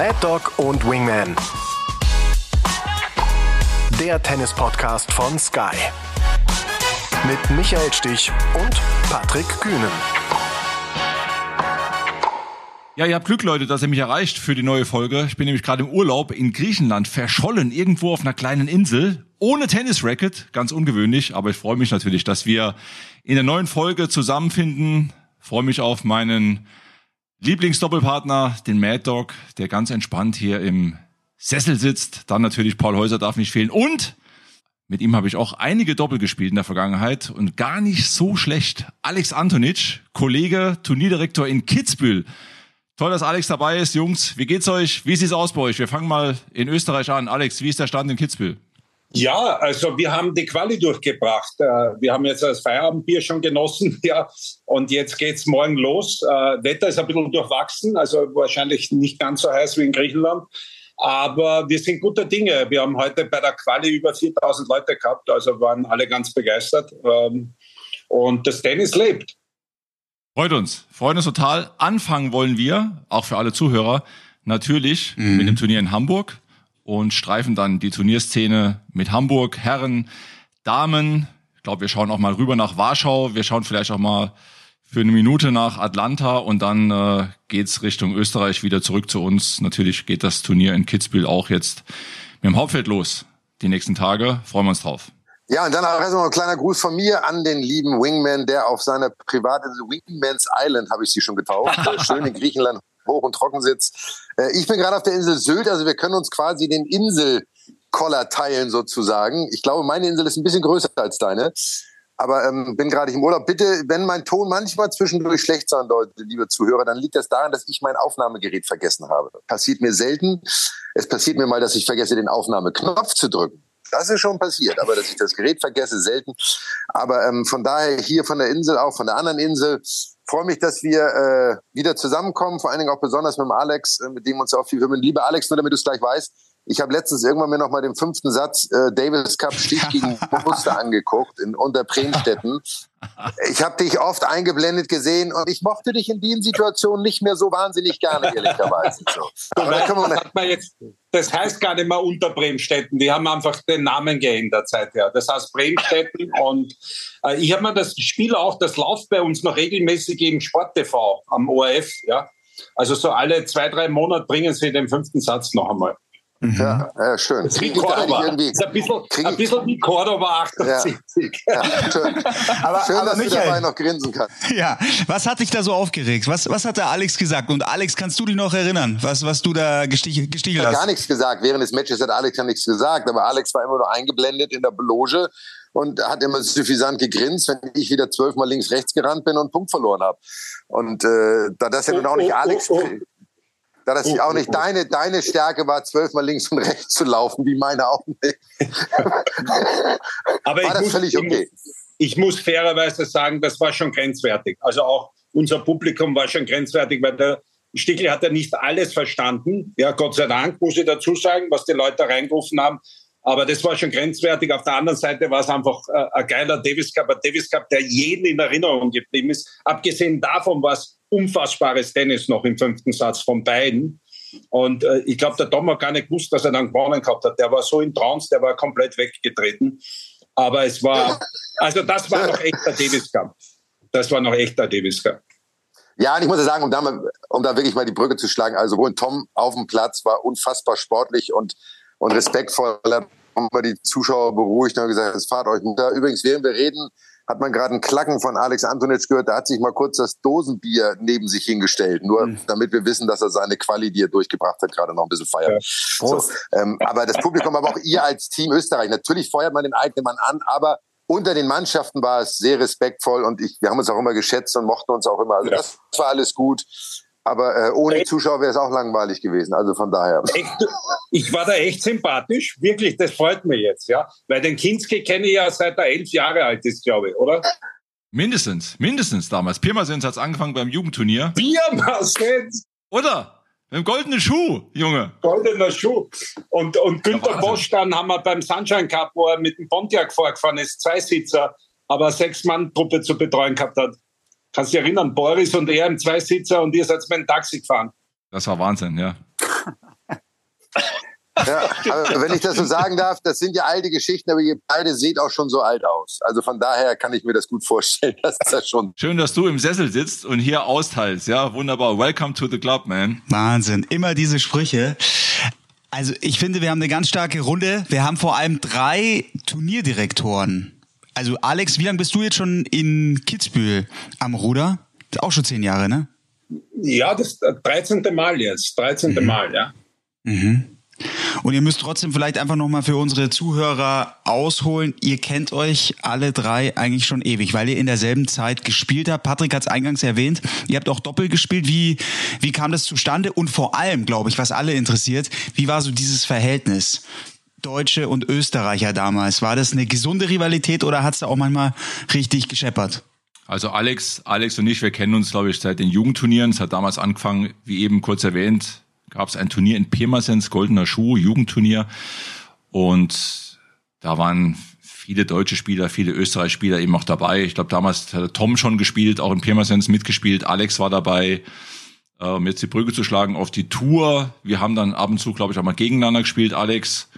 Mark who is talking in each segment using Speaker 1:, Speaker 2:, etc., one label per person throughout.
Speaker 1: Mad Dog und Wingman. Der Tennis-Podcast von Sky. Mit Michael Stich und Patrick Kühnen.
Speaker 2: Ja, ihr habt Glück, Leute, dass ihr mich erreicht für die neue Folge. Ich bin nämlich gerade im Urlaub in Griechenland, verschollen, irgendwo auf einer kleinen Insel, ohne Tennisracket, ganz ungewöhnlich, aber ich freue mich natürlich, dass wir in der neuen Folge zusammenfinden. freue mich auf meinen Lieblingsdoppelpartner, den Mad Dog, der ganz entspannt hier im Sessel sitzt. Dann natürlich Paul Häuser darf nicht fehlen. Und mit ihm habe ich auch einige Doppel gespielt in der Vergangenheit und gar nicht so schlecht. Alex Antonic, Kollege, Turnierdirektor in Kitzbühel. Toll, dass Alex dabei ist. Jungs, wie geht's euch? Wie sieht's aus bei euch? Wir fangen mal in Österreich an. Alex, wie ist der Stand in Kitzbühel?
Speaker 3: Ja, also wir haben die Quali durchgebracht. Äh, wir haben jetzt das Feierabendbier schon genossen, ja, und jetzt geht's morgen los. Äh, Wetter ist ein bisschen durchwachsen, also wahrscheinlich nicht ganz so heiß wie in Griechenland. Aber wir sind guter Dinge. Wir haben heute bei der Quali über 4000 Leute gehabt, also waren alle ganz begeistert. Ähm, und das Tennis lebt.
Speaker 2: Freut uns, freut uns total. Anfangen wollen wir, auch für alle Zuhörer, natürlich mhm. mit dem Turnier in Hamburg und streifen dann die Turnierszene mit Hamburg, Herren, Damen. Ich glaube, wir schauen auch mal rüber nach Warschau. Wir schauen vielleicht auch mal für eine Minute nach Atlanta und dann äh, geht's Richtung Österreich wieder zurück zu uns. Natürlich geht das Turnier in Kitzbühel auch jetzt mit dem Hauptfeld los. Die nächsten Tage freuen wir uns drauf.
Speaker 4: Ja, und dann auch erstmal ein kleiner Gruß von mir an den lieben Wingman, der auf seiner Privatinsel Wingman's Island, habe ich sie schon getauft, schön in Griechenland hoch und trocken sitzt. Äh, ich bin gerade auf der Insel Sylt, also wir können uns quasi den Inselkoller teilen sozusagen. Ich glaube, meine Insel ist ein bisschen größer als deine. Aber ähm, bin gerade im Urlaub. Bitte, wenn mein Ton manchmal zwischendurch schlecht sein sollte, liebe Zuhörer, dann liegt das daran, dass ich mein Aufnahmegerät vergessen habe. Passiert mir selten. Es passiert mir mal, dass ich vergesse, den Aufnahmeknopf zu drücken. Das ist schon passiert, aber dass ich das Gerät vergesse, selten. Aber ähm, von daher hier von der Insel, auch von der anderen Insel, freue mich, dass wir äh, wieder zusammenkommen, vor allen Dingen auch besonders mit dem Alex, äh, mit dem uns auch viel verbinden. Lieber Alex, nur damit du es gleich weißt, ich habe letztens irgendwann mir noch mal den fünften Satz äh, Davis Cup Stich gegen Muster angeguckt in unter Bremstetten. Ich habe dich oft eingeblendet gesehen und ich mochte dich in den Situationen nicht mehr so wahnsinnig gerne ehrlicherweise. So.
Speaker 3: Aber da kann man jetzt, das heißt gar nicht mehr unter Bremstetten. Die haben einfach den Namen geändert seither. Das heißt Bremstetten und äh, ich habe mir das Spiel auch, das läuft bei uns noch regelmäßig im Sport TV am ORF. Ja, also so alle zwei drei Monate bringen sie den fünften Satz noch einmal.
Speaker 4: Mhm. Ja, ja, schön.
Speaker 3: Das ist, Cordoba. ist ein bisschen, ein bisschen wie Cordoba 78. Ja. Ja,
Speaker 4: schön, aber, schön aber dass Michael, du dabei noch grinsen kannst.
Speaker 5: Ja, was hat dich da so aufgeregt? Was, was hat der Alex gesagt? Und Alex, kannst du dich noch erinnern, was, was du da gestichelt, hast?
Speaker 4: gar nichts gesagt. Während des Matches hat Alex ja nichts gesagt. Aber Alex war immer nur eingeblendet in der Loge und hat immer suffisant gegrinst, wenn ich wieder zwölfmal links, rechts gerannt bin und einen Punkt verloren habe. Und äh, da das ja nun auch nicht oh, oh, Alex... Oh, oh da das oh, auch nicht oh, oh. deine, deine Stärke war, zwölfmal links und rechts zu laufen, wie meine auch nicht.
Speaker 3: Aber war das muss, völlig okay? Ich muss, ich muss fairerweise sagen, das war schon grenzwertig. Also auch unser Publikum war schon grenzwertig, weil der Stickel hat ja nicht alles verstanden. Ja, Gott sei Dank, muss ich dazu sagen, was die Leute reingerufen haben. Aber das war schon grenzwertig. Auf der anderen Seite war es einfach äh, ein geiler Davis Cup, ein Davis Cup, der jeden in Erinnerung geblieben ist. Abgesehen davon war es unfassbares Tennis noch im fünften Satz von beiden. Und äh, ich glaube, der Tom hat gar nicht gewusst, dass er dann gewonnen gehabt hat. Der war so in Trance, der war komplett weggetreten. Aber es war, also das war noch echter Davis Cup. Das war noch echter Davis Cup.
Speaker 4: Ja, und ich muss ja sagen, um da, mal, um da wirklich mal die Brücke zu schlagen, also wohl Tom auf dem Platz war unfassbar sportlich und, und respektvoll. Haben wir die Zuschauer beruhigt und gesagt, es fahrt euch runter. Übrigens, während wir reden, hat man gerade einen Klacken von Alex Antonic gehört, da hat sich mal kurz das Dosenbier neben sich hingestellt, nur mhm. damit wir wissen, dass er seine Quali, die er durchgebracht hat, gerade noch ein bisschen feiert. Ja. So, ähm, aber das Publikum, aber auch ihr als Team Österreich, natürlich feuert man den eigenen Mann an, aber unter den Mannschaften war es sehr respektvoll und ich, wir haben uns auch immer geschätzt und mochten uns auch immer. Also ja. das war alles gut. Aber äh, ohne? Zuschauer wäre es auch langweilig gewesen. Also von daher.
Speaker 3: Echt, ich war da echt sympathisch. Wirklich, das freut mich jetzt, ja. Weil den Kinski kenne ich ja seit er elf Jahre alt ist, glaube ich, oder?
Speaker 2: Mindestens, mindestens damals. Pirmasens hat es angefangen beim Jugendturnier.
Speaker 3: Pirmasens!
Speaker 2: Oder? Mit dem goldenen Schuh, Junge.
Speaker 3: Goldener Schuh. Und, und Günter Bosch dann haben wir beim Sunshine Cup, wo er mit dem Pontiac vorgefahren ist, Zweisitzer, aber sechs Mann Truppe zu betreuen gehabt hat. Kannst du dich erinnern, Boris und er im Zweisitzer und ihr seid mit dem Taxi gefahren.
Speaker 2: Das war Wahnsinn, ja.
Speaker 4: Ja, aber wenn ich das so sagen darf, das sind ja alte Geschichten, aber ihr beide seht auch schon so alt aus. Also von daher kann ich mir das gut vorstellen, dass das schon.
Speaker 2: Schön, dass du im Sessel sitzt und hier austeilst. Ja, wunderbar. Welcome to the club, man.
Speaker 5: Wahnsinn. Immer diese Sprüche. Also ich finde, wir haben eine ganz starke Runde. Wir haben vor allem drei Turnierdirektoren. Also Alex, wie lange bist du jetzt schon in Kitzbühel am Ruder? Auch schon zehn Jahre, ne?
Speaker 3: Ja, das 13. Mal jetzt. 13. Mhm. Mal, ja.
Speaker 5: Mhm. Und ihr müsst trotzdem vielleicht einfach nochmal für unsere Zuhörer ausholen. Ihr kennt euch alle drei eigentlich schon ewig, weil ihr in derselben Zeit gespielt habt. Patrick hat es eingangs erwähnt. Ihr habt auch doppelt gespielt. Wie, wie kam das zustande? Und vor allem, glaube ich, was alle interessiert, wie war so dieses Verhältnis? Deutsche und Österreicher damals. War das eine gesunde Rivalität oder hat es da auch manchmal richtig gescheppert?
Speaker 2: Also Alex, Alex und ich, wir kennen uns, glaube ich, seit den Jugendturnieren. Es hat damals angefangen, wie eben kurz erwähnt, gab es ein Turnier in Pirmasens, Goldener Schuh, Jugendturnier. Und da waren viele deutsche Spieler, viele Österreicher Spieler eben auch dabei. Ich glaube, damals hat Tom schon gespielt, auch in Pirmasens mitgespielt. Alex war dabei, um jetzt die Brücke zu schlagen auf die Tour. Wir haben dann ab und zu, glaube ich, auch mal gegeneinander gespielt, Alex.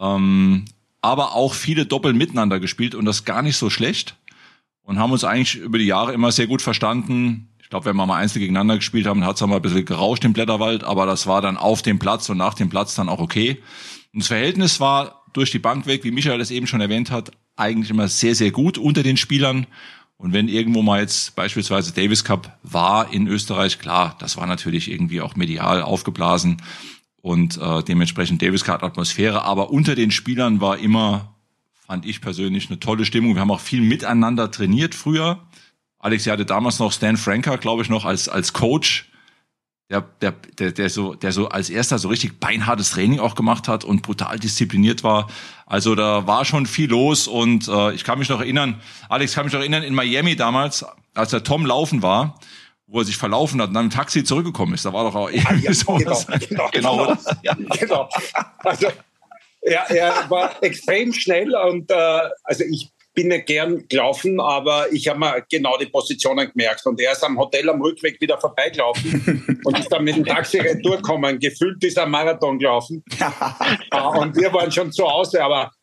Speaker 2: Ähm, aber auch viele Doppel miteinander gespielt und das gar nicht so schlecht. Und haben uns eigentlich über die Jahre immer sehr gut verstanden. Ich glaube, wenn wir mal einzeln gegeneinander gespielt haben, hat es mal ein bisschen gerauscht im Blätterwald, aber das war dann auf dem Platz und nach dem Platz dann auch okay. Und das Verhältnis war durch die Bank weg, wie Michael das eben schon erwähnt hat, eigentlich immer sehr, sehr gut unter den Spielern. Und wenn irgendwo mal jetzt beispielsweise Davis Cup war in Österreich, klar, das war natürlich irgendwie auch medial aufgeblasen und äh, dementsprechend Davis Cup Atmosphäre. Aber unter den Spielern war immer, fand ich persönlich, eine tolle Stimmung. Wir haben auch viel miteinander trainiert früher. Alex, ihr hatte damals noch Stan Franker, glaube ich, noch als, als Coach, der, der, der, der, so, der so als erster so richtig beinhartes Training auch gemacht hat und brutal diszipliniert war. Also da war schon viel los und äh, ich kann mich noch erinnern, Alex kann mich noch erinnern, in Miami damals, als der Tom laufen war, wo er sich verlaufen hat und dann im Taxi zurückgekommen ist. Da war doch auch ah, ja, so genau,
Speaker 3: genau, genau, genau. Ja. genau. Also er, er war extrem schnell und äh, also ich bin nicht gern gelaufen, aber ich habe mir genau die Positionen gemerkt. Und er ist am Hotel am Rückweg wieder vorbeigelaufen und ist dann mit dem Taxi durchgekommen. Gefühlt ist er Marathon gelaufen. Ah, und wir waren schon zu Hause, aber äh,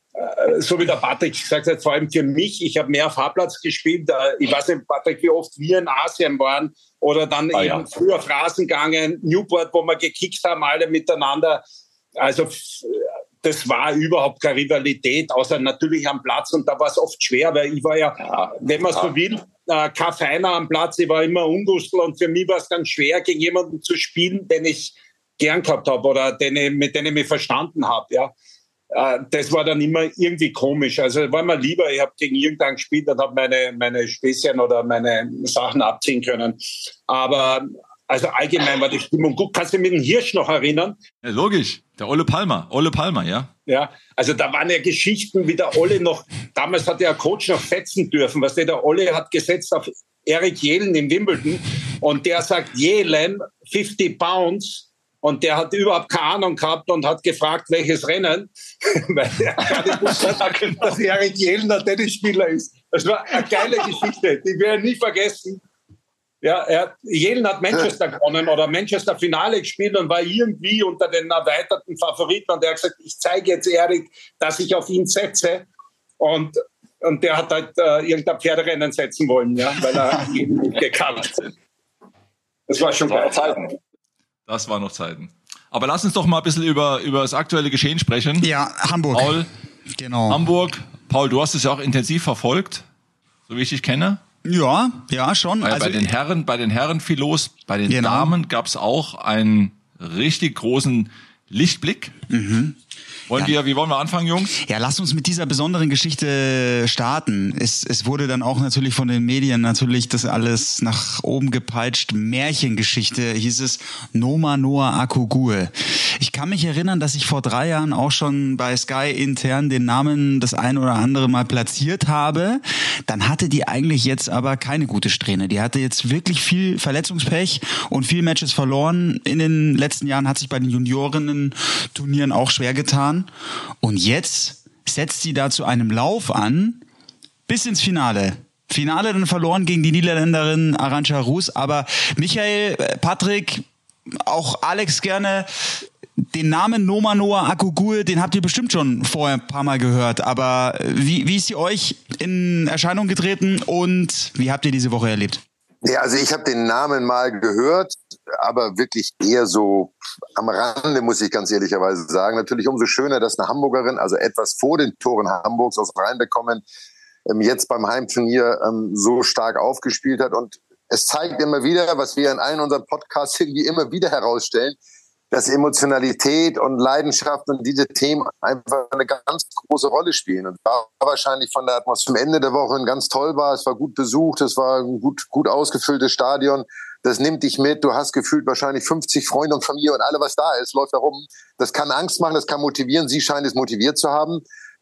Speaker 3: so wie der Patrick gesagt hat, vor allem für mich, ich habe mehr Fahrplatz gespielt. Äh, ich weiß nicht, Patrick, wie oft wir in Asien waren oder dann ah, eben ja. früher gegangen, Newport, wo wir gekickt haben, alle miteinander. Also das war überhaupt keine Rivalität, außer natürlich am Platz. Und da war es oft schwer, weil ich war ja, ja wenn man ja. so will, äh, kein Feiner am Platz. Ich war immer Ungustel und für mich war es dann schwer, gegen jemanden zu spielen, den ich gern gehabt habe oder den ich, mit dem ich mich verstanden habe. Ja. Äh, das war dann immer irgendwie komisch. Also war mir lieber, ich habe gegen irgendeinen gespielt und habe meine, meine Späßchen oder meine Sachen abziehen können. Aber also allgemein war die Stimmung gut. Kannst du mich mit dem Hirsch noch erinnern?
Speaker 2: Ja, logisch. Der Olle Palmer. Olle Palmer, ja.
Speaker 3: Ja, also da waren ja Geschichten, wie der Olle noch, damals hat der Coach noch setzen dürfen. Was der, der Olle hat gesetzt auf Eric Jelen in Wimbledon und der sagt Jelen 50 Pounds und der hat überhaupt keine Ahnung gehabt und hat gefragt, welches Rennen, weil er gar wusste, dass Eric Jelen der Tennisspieler ist. Das war eine geile Geschichte, die wir nie vergessen. Ja, er, Jelen hat Manchester gewonnen oder Manchester Finale gespielt und war irgendwie unter den erweiterten Favoriten. Und er hat gesagt, ich zeige jetzt Erik, dass ich auf ihn setze. Und, und der hat halt äh, irgendein Pferderennen setzen wollen, ja, weil er ihn nicht gekannt hat. Das war schon geil. Zeiten.
Speaker 2: Das waren noch Zeiten. Aber lass uns doch mal ein bisschen über, über das aktuelle Geschehen sprechen.
Speaker 5: Ja, Hamburg.
Speaker 2: Paul, genau. Hamburg. Paul, du hast es ja auch intensiv verfolgt, so wie ich dich kenne.
Speaker 5: Ja, ja, schon.
Speaker 2: Weil also, bei den Herren, bei den Herren viel los, bei den genau. Damen gab es auch einen richtig großen Lichtblick. Mhm. Wollen ja. wir, wie wollen wir anfangen, Jungs?
Speaker 5: Ja, lass uns mit dieser besonderen Geschichte starten. Es, es wurde dann auch natürlich von den Medien natürlich das alles nach oben gepeitscht. Märchengeschichte hieß es Noma Noah Akugul. Ich kann mich erinnern, dass ich vor drei Jahren auch schon bei Sky intern den Namen das ein oder andere mal platziert habe. Dann hatte die eigentlich jetzt aber keine gute Strähne. Die hatte jetzt wirklich viel Verletzungspech und viel Matches verloren. In den letzten Jahren hat sich bei den Juniorinnen-Turnieren auch schwer getan gefahren und jetzt setzt sie da zu einem Lauf an bis ins Finale. Finale dann verloren gegen die Niederländerin Arantxa Rus, aber Michael, äh, Patrick, auch Alex gerne. den Namen Noma Noah Akugul, den habt ihr bestimmt schon vorher ein paar Mal gehört, aber wie, wie ist sie euch in Erscheinung getreten und wie habt ihr diese Woche erlebt?
Speaker 4: Ja, also ich habe den Namen mal gehört, aber wirklich eher so am Rande, muss ich ganz ehrlicherweise sagen. Natürlich umso schöner, dass eine Hamburgerin, also etwas vor den Toren Hamburgs aus Rheinbekommen, ähm, jetzt beim Heimturnier ähm, so stark aufgespielt hat. Und es zeigt immer wieder, was wir in allen unseren Podcasts irgendwie immer wieder herausstellen, dass Emotionalität und Leidenschaft und diese Themen einfach eine ganz große Rolle spielen. Und war wahrscheinlich von der Atmosphäre am Ende der Woche ganz toll war. Es war gut besucht, es war ein gut, gut ausgefülltes Stadion. Das nimmt dich mit. Du hast gefühlt wahrscheinlich 50 Freunde und Familie und alle, was da ist, läuft da rum. Das kann Angst machen, das kann motivieren. Sie scheint es motiviert zu haben.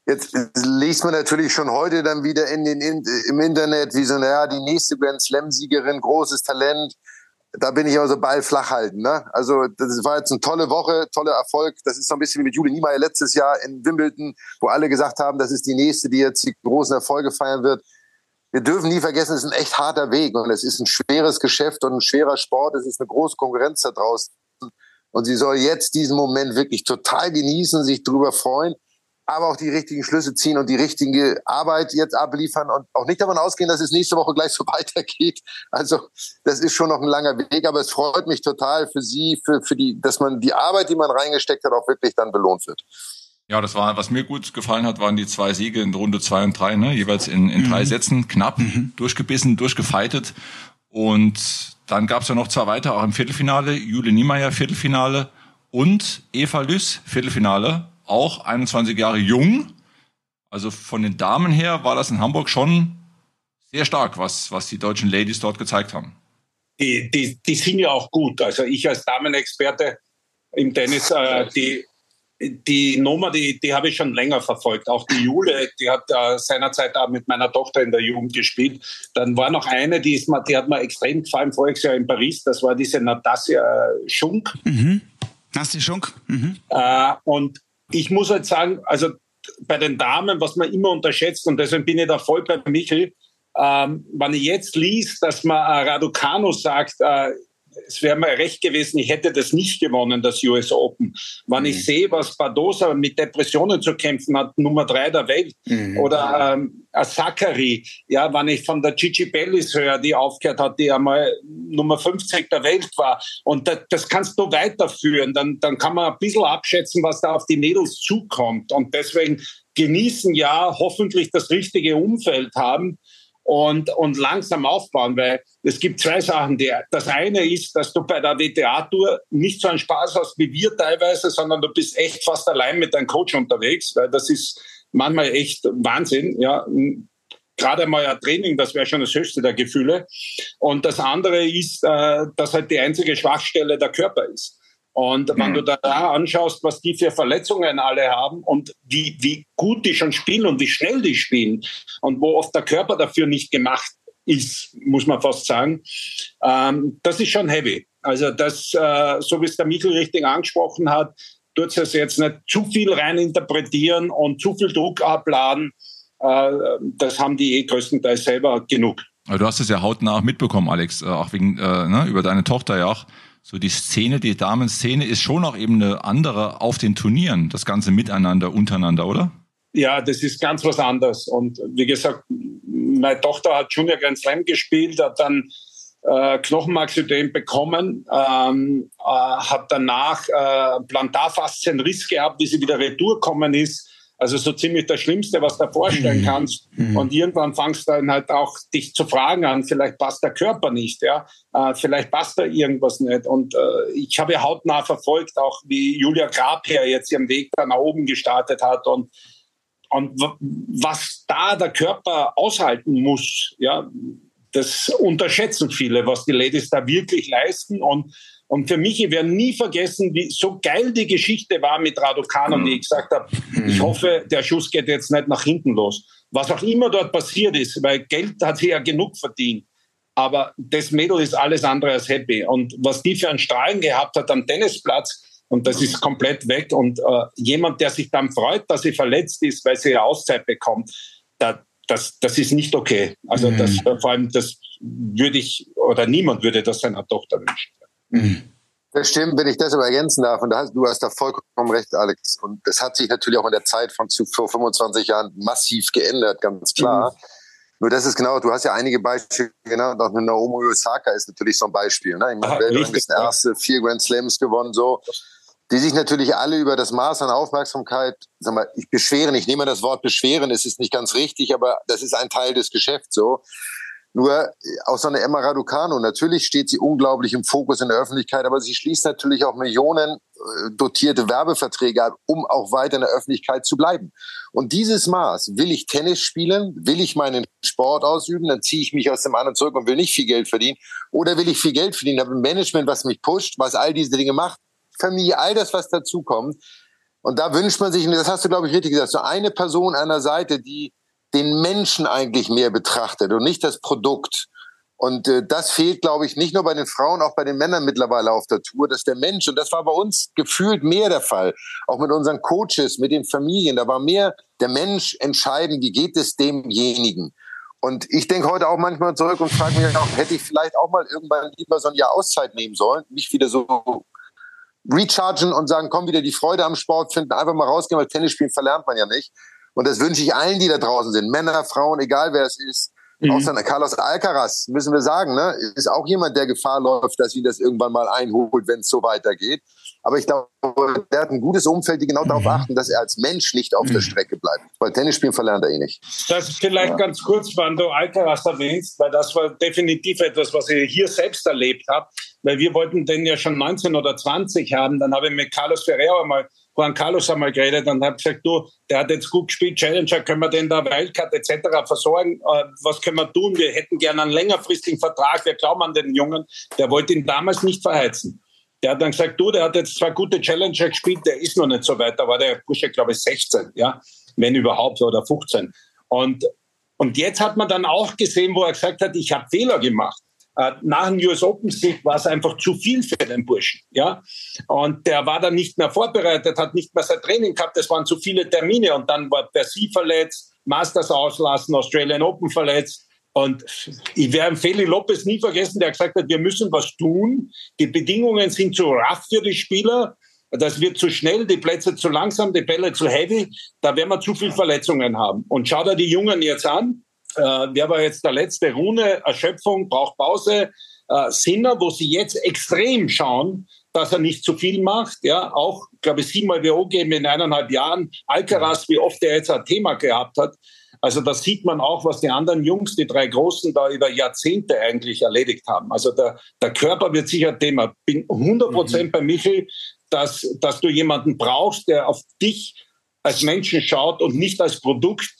Speaker 4: Jetzt liest man natürlich schon heute dann wieder in den, in, im Internet, wie so, naja, die nächste Grand Slam-Siegerin, großes Talent. Da bin ich aber so Ball flach halten. Ne? Also das war jetzt eine tolle Woche, toller Erfolg. Das ist so ein bisschen wie mit Julie Niemeyer letztes Jahr in Wimbledon, wo alle gesagt haben, das ist die nächste, die jetzt die großen Erfolge feiern wird. Wir dürfen nie vergessen, es ist ein echt harter Weg und es ist ein schweres Geschäft und ein schwerer Sport. Es ist eine große Konkurrenz da draußen. Und sie soll jetzt diesen Moment wirklich total genießen, sich drüber freuen aber auch die richtigen Schlüsse ziehen und die richtige Arbeit jetzt abliefern und auch nicht davon ausgehen, dass es nächste Woche gleich so weitergeht. Also das ist schon noch ein langer Weg, aber es freut mich total für Sie, für, für die, dass man die Arbeit, die man reingesteckt hat, auch wirklich dann belohnt wird.
Speaker 2: Ja, das war, was mir gut gefallen hat, waren die zwei Siege in Runde zwei und drei, ne? jeweils in, in mhm. drei Sätzen, knapp, mhm. durchgebissen, durchgefeitet. Und dann gab's ja noch zwei weiter, auch im Viertelfinale, Jule Niemeyer Viertelfinale und Eva Lüss Viertelfinale auch 21 Jahre jung. Also von den Damen her war das in Hamburg schon sehr stark, was, was die deutschen Ladies dort gezeigt haben.
Speaker 3: Die, die, die sind ja auch gut. Also ich als Damenexperte im Tennis, äh, die, die Nummer, die, die habe ich schon länger verfolgt. Auch die Jule, die hat äh, seinerzeit auch mit meiner Tochter in der Jugend gespielt. Dann war noch eine, die, ist mal, die hat mir extrem gefallen, voriges Jahr in Paris. Das war diese Natasja Schunk.
Speaker 5: Mhm. Natasja Schunk. Mhm.
Speaker 3: Äh, und ich muss halt sagen, also bei den Damen, was man immer unterschätzt, und deswegen bin ich da voll bei Michel, ähm, wenn ich jetzt liest, dass man äh, Raducanu sagt, äh, es wäre mir recht gewesen, ich hätte das nicht gewonnen, das US Open. Wenn mhm. ich sehe, was Badosa mit Depressionen zu kämpfen hat, Nummer drei der Welt, mhm. oder ähm, Zachary, ja, wenn ich von der Gigi Bellis höre, die aufgehört hat, die einmal Nummer 50 der Welt war, und das, das kannst du weiterführen, dann, dann kann man ein bisschen abschätzen, was da auf die Mädels zukommt. Und deswegen genießen ja hoffentlich das richtige Umfeld haben und, und langsam aufbauen, weil es gibt zwei Sachen. Der, das eine ist, dass du bei der WTA-Tour nicht so einen Spaß hast wie wir teilweise, sondern du bist echt fast allein mit deinem Coach unterwegs, weil das ist manchmal echt Wahnsinn. Ja, gerade mal ein Training, das wäre schon das höchste der Gefühle. Und das andere ist, äh, dass halt die einzige Schwachstelle der Körper ist. Und wenn du da anschaust, was die für Verletzungen alle haben und wie, wie gut die schon spielen und wie schnell die spielen und wo oft der Körper dafür nicht gemacht ist, muss man fast sagen, ähm, das ist schon heavy. Also das, äh, so wie es der Michel richtig angesprochen hat, tut es jetzt nicht zu viel reininterpretieren und zu viel Druck abladen. Äh, das haben die eh größtenteils selber genug.
Speaker 2: Du hast es ja hautnah mitbekommen, Alex, äh, auch wegen, äh, ne, über deine Tochter ja auch so die Szene, die Damenszene ist schon auch eben eine andere auf den Turnieren, das ganze Miteinander, untereinander, oder?
Speaker 3: Ja, das ist ganz was anderes. Und wie gesagt, meine Tochter hat Junior Grand Slam gespielt, hat dann äh, Knochenmarksödem bekommen, ähm, äh, hat danach äh, Plantarfaszienriss gehabt, wie sie wieder retour gekommen ist also so ziemlich das Schlimmste, was du dir vorstellen mhm. kannst. Mhm. Und irgendwann fangst du dann halt auch dich zu fragen an, vielleicht passt der Körper nicht, ja, äh, vielleicht passt da irgendwas nicht. Und äh, ich habe ja hautnah verfolgt, auch wie Julia Grabherr jetzt ihren Weg da nach oben gestartet hat und und was da der Körper aushalten muss, ja, das unterschätzen viele, was die Ladies da wirklich leisten. Und und für mich, ich werde nie vergessen, wie so geil die Geschichte war mit Raducanu, mhm. wie ich gesagt habe, ich mhm. hoffe, der Schuss geht jetzt nicht nach hinten los. Was auch immer dort passiert ist, weil Geld hat sie ja genug verdient. Aber das Mädel ist alles andere als happy. Und was die für einen Strahlen gehabt hat am Tennisplatz, und das ist komplett weg. Und äh, jemand, der sich dann freut, dass sie verletzt ist, weil sie eine Auszeit bekommt, da, das, das ist nicht okay. Also mhm. das, vor allem, das würde ich, oder niemand würde das seiner Tochter wünschen.
Speaker 5: Mhm.
Speaker 4: Das stimmt, wenn ich das aber ergänzen darf. Und da hast, du hast da vollkommen recht, Alex. Und das hat sich natürlich auch in der Zeit von vor 25 Jahren massiv geändert, ganz klar. Mhm. Nur das ist genau, du hast ja einige Beispiele genannt, auch mit Naomi Osaka ist natürlich so ein Beispiel. Ne? Ich meine, Weltranglisten ist der erste, vier Grand Slams gewonnen, so. Die sich natürlich alle über das Maß an Aufmerksamkeit, sag mal, ich beschweren, ich nehme das Wort beschweren, es ist nicht ganz richtig, aber das ist ein Teil des Geschäfts, so nur auch so eine Emma Raducano, natürlich steht sie unglaublich im Fokus in der Öffentlichkeit, aber sie schließt natürlich auch Millionen äh, dotierte Werbeverträge ab, um auch weiter in der Öffentlichkeit zu bleiben. Und dieses Maß, will ich Tennis spielen, will ich meinen Sport ausüben, dann ziehe ich mich aus dem anderen zurück und will nicht viel Geld verdienen. Oder will ich viel Geld verdienen, habe ein Management, was mich pusht, was all diese Dinge macht, Familie, all das, was dazukommt. Und da wünscht man sich, und das hast du, glaube ich, richtig gesagt, so eine Person an der Seite, die den Menschen eigentlich mehr betrachtet und nicht das Produkt. Und äh, das fehlt, glaube ich, nicht nur bei den Frauen, auch bei den Männern mittlerweile auf der Tour, dass der Mensch, und das war bei uns gefühlt mehr der Fall, auch mit unseren Coaches, mit den Familien, da war mehr der Mensch entscheiden, wie geht es demjenigen. Und ich denke heute auch manchmal zurück und frage mich auch, hätte ich vielleicht auch mal irgendwann lieber so ein Jahr Auszeit nehmen sollen, nicht wieder so rechargen und sagen, komm wieder die Freude am Sport finden, einfach mal rausgehen, weil Tennis spielen verlernt man ja nicht. Und das wünsche ich allen, die da draußen sind. Männer, Frauen, egal wer es ist. Mhm. Auch Carlos Alcaraz, müssen wir sagen, ne, ist auch jemand, der Gefahr läuft, dass ihn das irgendwann mal einholt, wenn es so weitergeht. Aber ich glaube, der hat ein gutes Umfeld, die genau darauf mhm. achten, dass er als Mensch nicht auf der mhm. Strecke bleibt. Weil Tennis spielen verlernt er eh nicht.
Speaker 3: Das ist vielleicht ja. ganz kurz, wenn du Alcaraz erwähnst, weil das war definitiv etwas, was ich hier selbst erlebt habe. Weil wir wollten den ja schon 19 oder 20 haben. Dann habe ich mit Carlos Ferreira mal Juan Carlos einmal geredet und habe gesagt, du, der hat jetzt gut gespielt, Challenger, können wir den da Wildcard etc. versorgen? Äh, was können wir tun? Wir hätten gerne einen längerfristigen Vertrag. Wir glauben an den Jungen. Der wollte ihn damals nicht verheizen. Der hat dann gesagt, du, der hat jetzt zwei gute Challenger gespielt, der ist noch nicht so weit. Da war der Bursche, glaube ich, 16, ja, wenn überhaupt, oder 15. Und, und jetzt hat man dann auch gesehen, wo er gesagt hat, ich habe Fehler gemacht. Äh, nach dem US Open Sieg war es einfach zu viel für den Burschen, ja. Und der war dann nicht mehr vorbereitet, hat nicht mehr sein Training gehabt, es waren zu viele Termine und dann war Percy verletzt, Masters auslassen, Australian Open verletzt. Und ich werde Feli Lopez nie vergessen, der gesagt hat, wir müssen was tun. Die Bedingungen sind zu rough für die Spieler. Das wird zu schnell, die Plätze zu langsam, die Bälle zu heavy. Da werden wir zu viel Verletzungen haben. Und schau dir die Jungen jetzt an wer war jetzt der letzte? Rune, Erschöpfung, braucht Pause. Äh, Sinner, wo sie jetzt extrem schauen, dass er nicht zu viel macht. Ja, auch, glaube ich, siebenmal WO geben in eineinhalb Jahren. Alcaraz, wie oft er jetzt ein Thema gehabt hat. Also da sieht man auch, was die anderen Jungs, die drei Großen, da über Jahrzehnte eigentlich erledigt haben. Also der, der Körper wird sicher Thema. Bin 100 Prozent mhm. bei Michel, dass, dass du jemanden brauchst, der auf dich als Menschen schaut und nicht als Produkt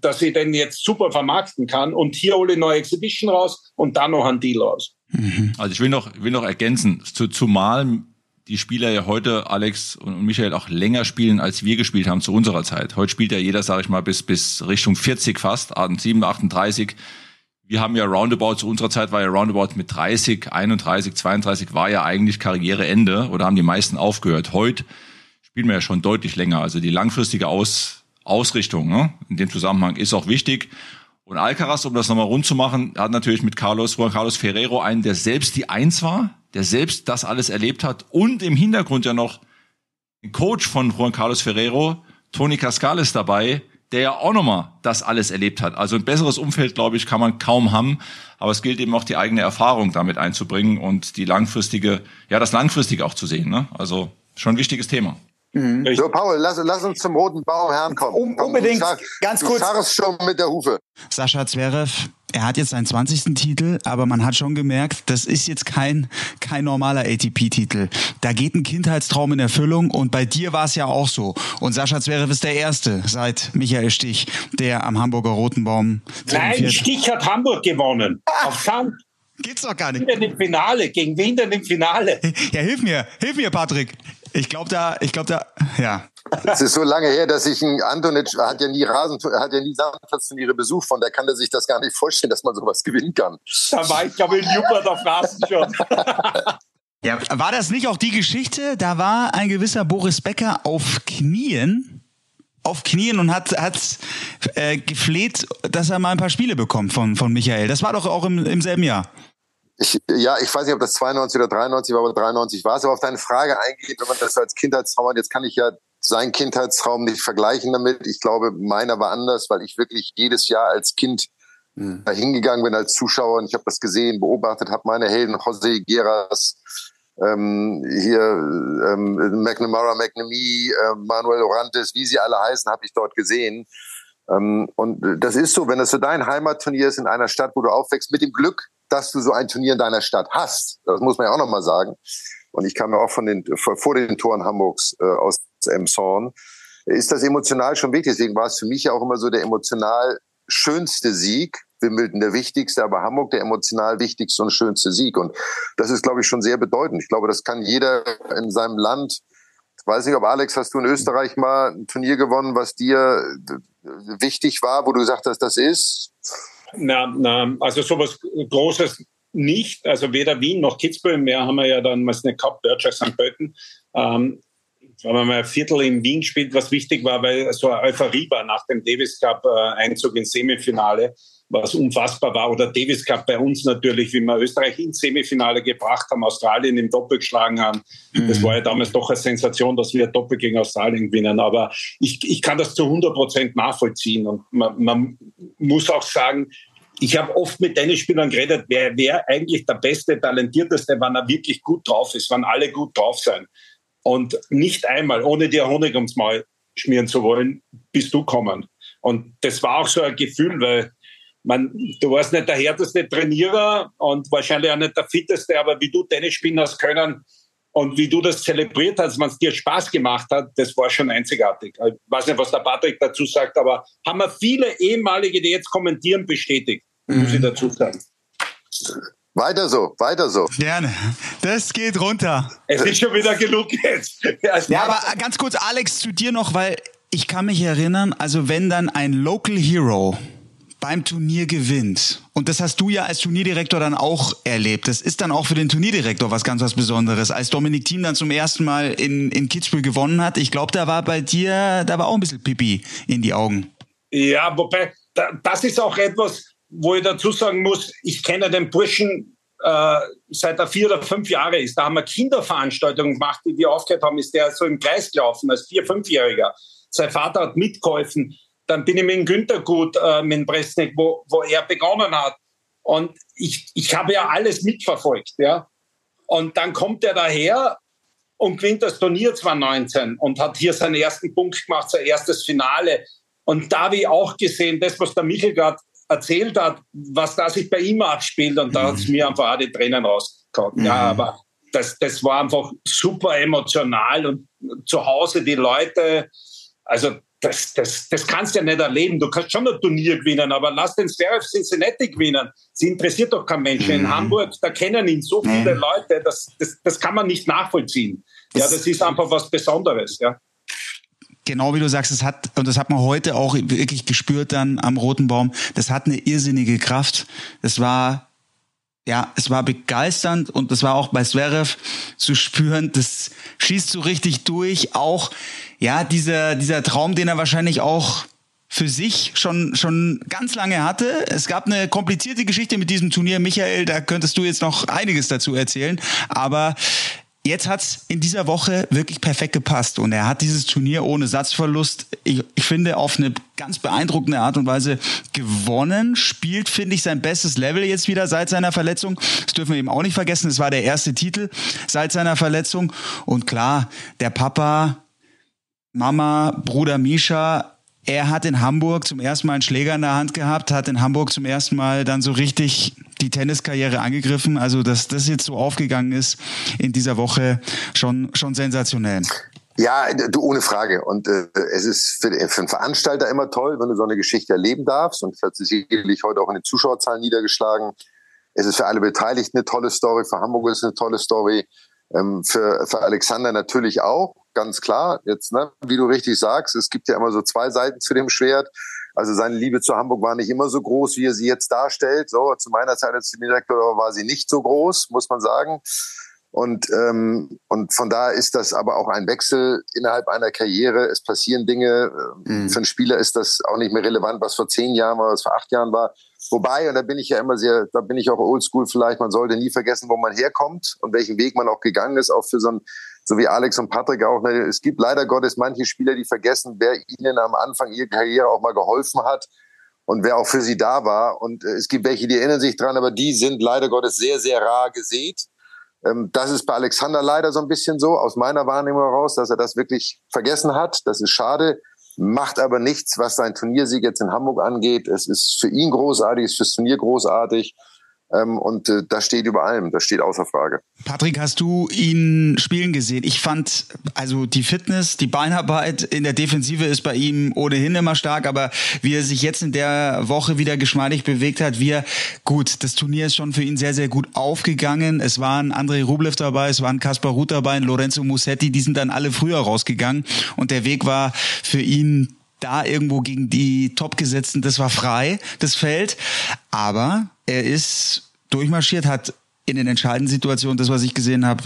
Speaker 3: dass ich den jetzt super vermarkten kann und hier hole ich neue Exhibition raus und dann noch ein Deal raus.
Speaker 2: Mhm. Also ich will noch, will noch ergänzen, zu, zumal die Spieler ja heute, Alex und Michael, auch länger spielen, als wir gespielt haben zu unserer Zeit. Heute spielt ja jeder, sage ich mal, bis, bis Richtung 40 fast, 7, 38. Wir haben ja Roundabout, zu unserer Zeit war ja Roundabout mit 30, 31, 32 war ja eigentlich Karriereende oder haben die meisten aufgehört. Heute spielen wir ja schon deutlich länger. Also die langfristige Aus, Ausrichtung ne? in dem Zusammenhang ist auch wichtig. Und Alcaraz, um das nochmal rund zu machen, hat natürlich mit Carlos, Juan Carlos Ferrero einen, der selbst die Eins war, der selbst das alles erlebt hat und im Hintergrund ja noch ein Coach von Juan Carlos Ferrero, Tony Cascales dabei, der ja auch nochmal das alles erlebt hat. Also ein besseres Umfeld, glaube ich, kann man kaum haben. Aber es gilt eben auch die eigene Erfahrung damit einzubringen und die langfristige, ja, das langfristige auch zu sehen. Ne? Also schon ein wichtiges Thema.
Speaker 4: Mhm. So, Paul, lass, lass, uns zum roten Baumherrn kommen.
Speaker 5: Um, unbedingt,
Speaker 4: Komm,
Speaker 5: ganz kurz.
Speaker 4: Du schon mit der Hufe.
Speaker 5: Sascha Zverev, er hat jetzt seinen 20. Titel, aber man hat schon gemerkt, das ist jetzt kein, kein normaler ATP-Titel. Da geht ein Kindheitstraum in Erfüllung und bei dir war es ja auch so. Und Sascha Zverev ist der Erste seit Michael Stich, der am Hamburger Roten Baum
Speaker 3: Nein, Stich hat Hamburg gewonnen. Auf Sand.
Speaker 5: Geht's doch gar nicht.
Speaker 3: Wien im Finale, gegen Wien im Finale.
Speaker 5: Ja, hilf mir, hilf mir, Patrick. Ich glaube da, ich glaube da, ja.
Speaker 4: Es ist so lange her, dass ich ein Antonic hat ja nie Rasen, hat ja nie Sandplatzturniere besucht, von der kann er sich das gar nicht vorstellen, dass man sowas gewinnen kann.
Speaker 3: Da war ich, glaube ich, in Jupert auf Rasen schon.
Speaker 5: ja, war das nicht auch die Geschichte? Da war ein gewisser Boris Becker auf Knien, auf Knien und hat, hat äh, gefleht, dass er mal ein paar Spiele bekommt von, von Michael. Das war doch auch im, im selben Jahr.
Speaker 4: Ich, ja, ich weiß nicht, ob das 92 oder 93 war, aber 93 war es. Aber auf deine Frage eingeht, wenn man das als Kindheitstraum hat, jetzt kann ich ja seinen Kindheitstraum nicht vergleichen damit. Ich glaube, meiner war anders, weil ich wirklich jedes Jahr als Kind mhm. hingegangen bin als Zuschauer und ich habe das gesehen, beobachtet, habe meine Helden José Geras, ähm, hier ähm, McNamara, McNamee, äh, Manuel Orantes, wie sie alle heißen, habe ich dort gesehen. Ähm, und das ist so, wenn das so dein Heimatturnier ist in einer Stadt, wo du aufwächst, mit dem Glück, dass du so ein Turnier in deiner Stadt hast. Das muss man ja auch nochmal sagen. Und ich kam ja auch von den, vor den Toren Hamburgs äh, aus Emshorn. Ist das emotional schon wichtig? Deswegen war es für mich ja auch immer so der emotional schönste Sieg. Wimbledon der wichtigste, aber Hamburg der emotional wichtigste und schönste Sieg. Und das ist, glaube ich, schon sehr bedeutend. Ich glaube, das kann jeder in seinem Land ich weiß nicht, ob Alex, hast du in Österreich mal ein Turnier gewonnen, was dir wichtig war, wo du gesagt hast, das ist?
Speaker 3: Na, na, also sowas Großes nicht. Also weder Wien noch Kitzbühel mehr haben wir ja dann was nicht gehabt, Bergschach St. Pölten. Ähm, haben wir mal ein Viertel in Wien gespielt, was wichtig war, weil so eine Euphorie war nach dem Davis Cup äh, ins Semifinale was unfassbar war. Oder Davis Cup bei uns natürlich, wie wir Österreich ins Semifinale gebracht haben, Australien im Doppel geschlagen haben. Mhm. Das war ja damals doch eine Sensation, dass wir Doppel gegen Australien gewinnen. Aber ich, ich kann das zu 100 Prozent nachvollziehen. Und man, man muss auch sagen, ich habe oft mit Tennisspielern geredet, wer wäre eigentlich der beste, talentierteste, wann er wirklich gut drauf ist, wann alle gut drauf sein. Und nicht einmal, ohne dir Honig ums Maul schmieren zu wollen, bist du kommen. Und das war auch so ein Gefühl, weil man, du warst nicht der härteste Trainierer und wahrscheinlich auch nicht der fitteste, aber wie du Tennis spielen hast können und wie du das zelebriert hast, wenn es dir Spaß gemacht hat, das war schon einzigartig. Ich weiß nicht, was der Patrick dazu sagt, aber haben wir viele ehemalige, die jetzt kommentieren, bestätigt, mhm. muss ich dazu sagen.
Speaker 4: Weiter so, weiter so.
Speaker 5: Gerne. Das geht runter.
Speaker 3: Es ist schon wieder genug jetzt.
Speaker 5: Ja, aber ganz kurz, Alex, zu dir noch, weil ich kann mich erinnern, also wenn dann ein Local Hero beim Turnier gewinnt. Und das hast du ja als Turnierdirektor dann auch erlebt. Das ist dann auch für den Turnierdirektor was ganz was Besonderes. Als Dominik Thiem dann zum ersten Mal in, in Kitzbühel gewonnen hat, ich glaube, da war bei dir, da war auch ein bisschen Pipi in die Augen.
Speaker 3: Ja, wobei, das ist auch etwas, wo ich dazu sagen muss, ich kenne den Burschen äh, seit er vier oder fünf Jahre ist. Da haben wir Kinderveranstaltungen gemacht, die wir aufgehört haben, ist der so im Kreis gelaufen als vier-, fünfjähriger. Sein Vater hat mitgeholfen. Dann bin ich mit Günther gut, äh, mit Bresnik, wo, wo er begonnen hat. Und ich, ich habe ja alles mitverfolgt. Ja? Und dann kommt er daher und gewinnt das Turnier 2019 und hat hier seinen ersten Punkt gemacht, sein erstes Finale. Und da habe ich auch gesehen, das, was der Michael gerade erzählt hat, was da sich bei ihm abspielt. Und da hat es mir einfach auch die Tränen rausgehauen. Mhm. Ja, aber das, das war einfach super emotional und zu Hause die Leute, also das, das, das kannst du ja nicht erleben. Du kannst schon ein Turnier gewinnen, aber lass den Zverev Cincinnati gewinnen. Sie interessiert doch kein Mensch. Mhm. In Hamburg, da kennen ihn so viele mhm. Leute, das, das, das kann man nicht nachvollziehen. Ja, das ist einfach was Besonderes, ja.
Speaker 5: Genau wie du sagst, es hat, und das hat man heute auch wirklich gespürt dann am Roten Baum, das hat eine irrsinnige Kraft. Das war ja, es war begeisternd und das war auch bei Zverev zu spüren. Das schießt so richtig durch. Auch ja, dieser, dieser Traum, den er wahrscheinlich auch für sich schon, schon ganz lange hatte. Es gab eine komplizierte Geschichte mit diesem Turnier. Michael, da könntest du jetzt noch einiges dazu erzählen. Aber jetzt hat's in dieser Woche wirklich perfekt gepasst und er hat dieses Turnier ohne Satzverlust, ich, ich, finde, auf eine ganz beeindruckende Art und Weise gewonnen, spielt, finde ich, sein bestes Level jetzt wieder seit seiner Verletzung. Das dürfen wir eben auch nicht vergessen, es war der erste Titel seit seiner Verletzung und klar, der Papa Mama, Bruder Misha, er hat in Hamburg zum ersten Mal einen Schläger in der Hand gehabt, hat in Hamburg zum ersten Mal dann so richtig die Tenniskarriere angegriffen. Also, dass das jetzt so aufgegangen ist in dieser Woche, schon, schon sensationell.
Speaker 4: Ja, du, ohne Frage. Und äh, es ist für, für einen Veranstalter immer toll, wenn du so eine Geschichte erleben darfst. Und das hat sich sicherlich heute auch in den Zuschauerzahlen niedergeschlagen. Es ist für alle Beteiligten eine tolle Story. Für Hamburg ist es eine tolle Story. Ähm, für, für Alexander natürlich auch ganz klar. Jetzt, ne, wie du richtig sagst, es gibt ja immer so zwei Seiten zu dem Schwert. Also seine Liebe zu Hamburg war nicht immer so groß, wie er sie jetzt darstellt. So, zu meiner Zeit als Direktor war sie nicht so groß, muss man sagen. Und, ähm, und von daher ist das aber auch ein Wechsel innerhalb einer Karriere. Es passieren Dinge. Mhm. Für einen Spieler ist das auch nicht mehr relevant, was vor zehn Jahren war, was vor acht Jahren war. Wobei, und da bin ich ja immer sehr, da bin ich auch oldschool vielleicht, man sollte nie vergessen, wo man herkommt und welchen Weg man auch gegangen ist, auch für so ein, so wie Alex und Patrick auch. Ne, es gibt leider Gottes manche Spieler, die vergessen, wer ihnen am Anfang ihrer Karriere auch mal geholfen hat und wer auch für sie da war. Und äh, es gibt welche, die erinnern sich dran, aber die sind leider Gottes sehr, sehr rar gesät. Ähm, das ist bei Alexander leider so ein bisschen so, aus meiner Wahrnehmung heraus, dass er das wirklich vergessen hat. Das ist schade macht aber nichts, was sein Turniersieg jetzt in Hamburg angeht. Es ist für ihn großartig, ist fürs Turnier großartig. Ähm, und äh, das steht über allem, das steht außer Frage.
Speaker 5: Patrick, hast du ihn spielen gesehen? Ich fand, also die Fitness, die Beinarbeit in der Defensive ist bei ihm ohnehin immer stark, aber wie er sich jetzt in der Woche wieder geschmeidig bewegt hat, wir, gut, das Turnier ist schon für ihn sehr, sehr gut aufgegangen. Es waren André Rublev dabei, es waren Kaspar Ruth dabei, Lorenzo Musetti, die sind dann alle früher rausgegangen und der Weg war für ihn da irgendwo gegen die Top-Gesetzten, das war frei, das Feld. Aber er ist durchmarschiert, hat in den entscheidenden Situationen, das was ich gesehen habe,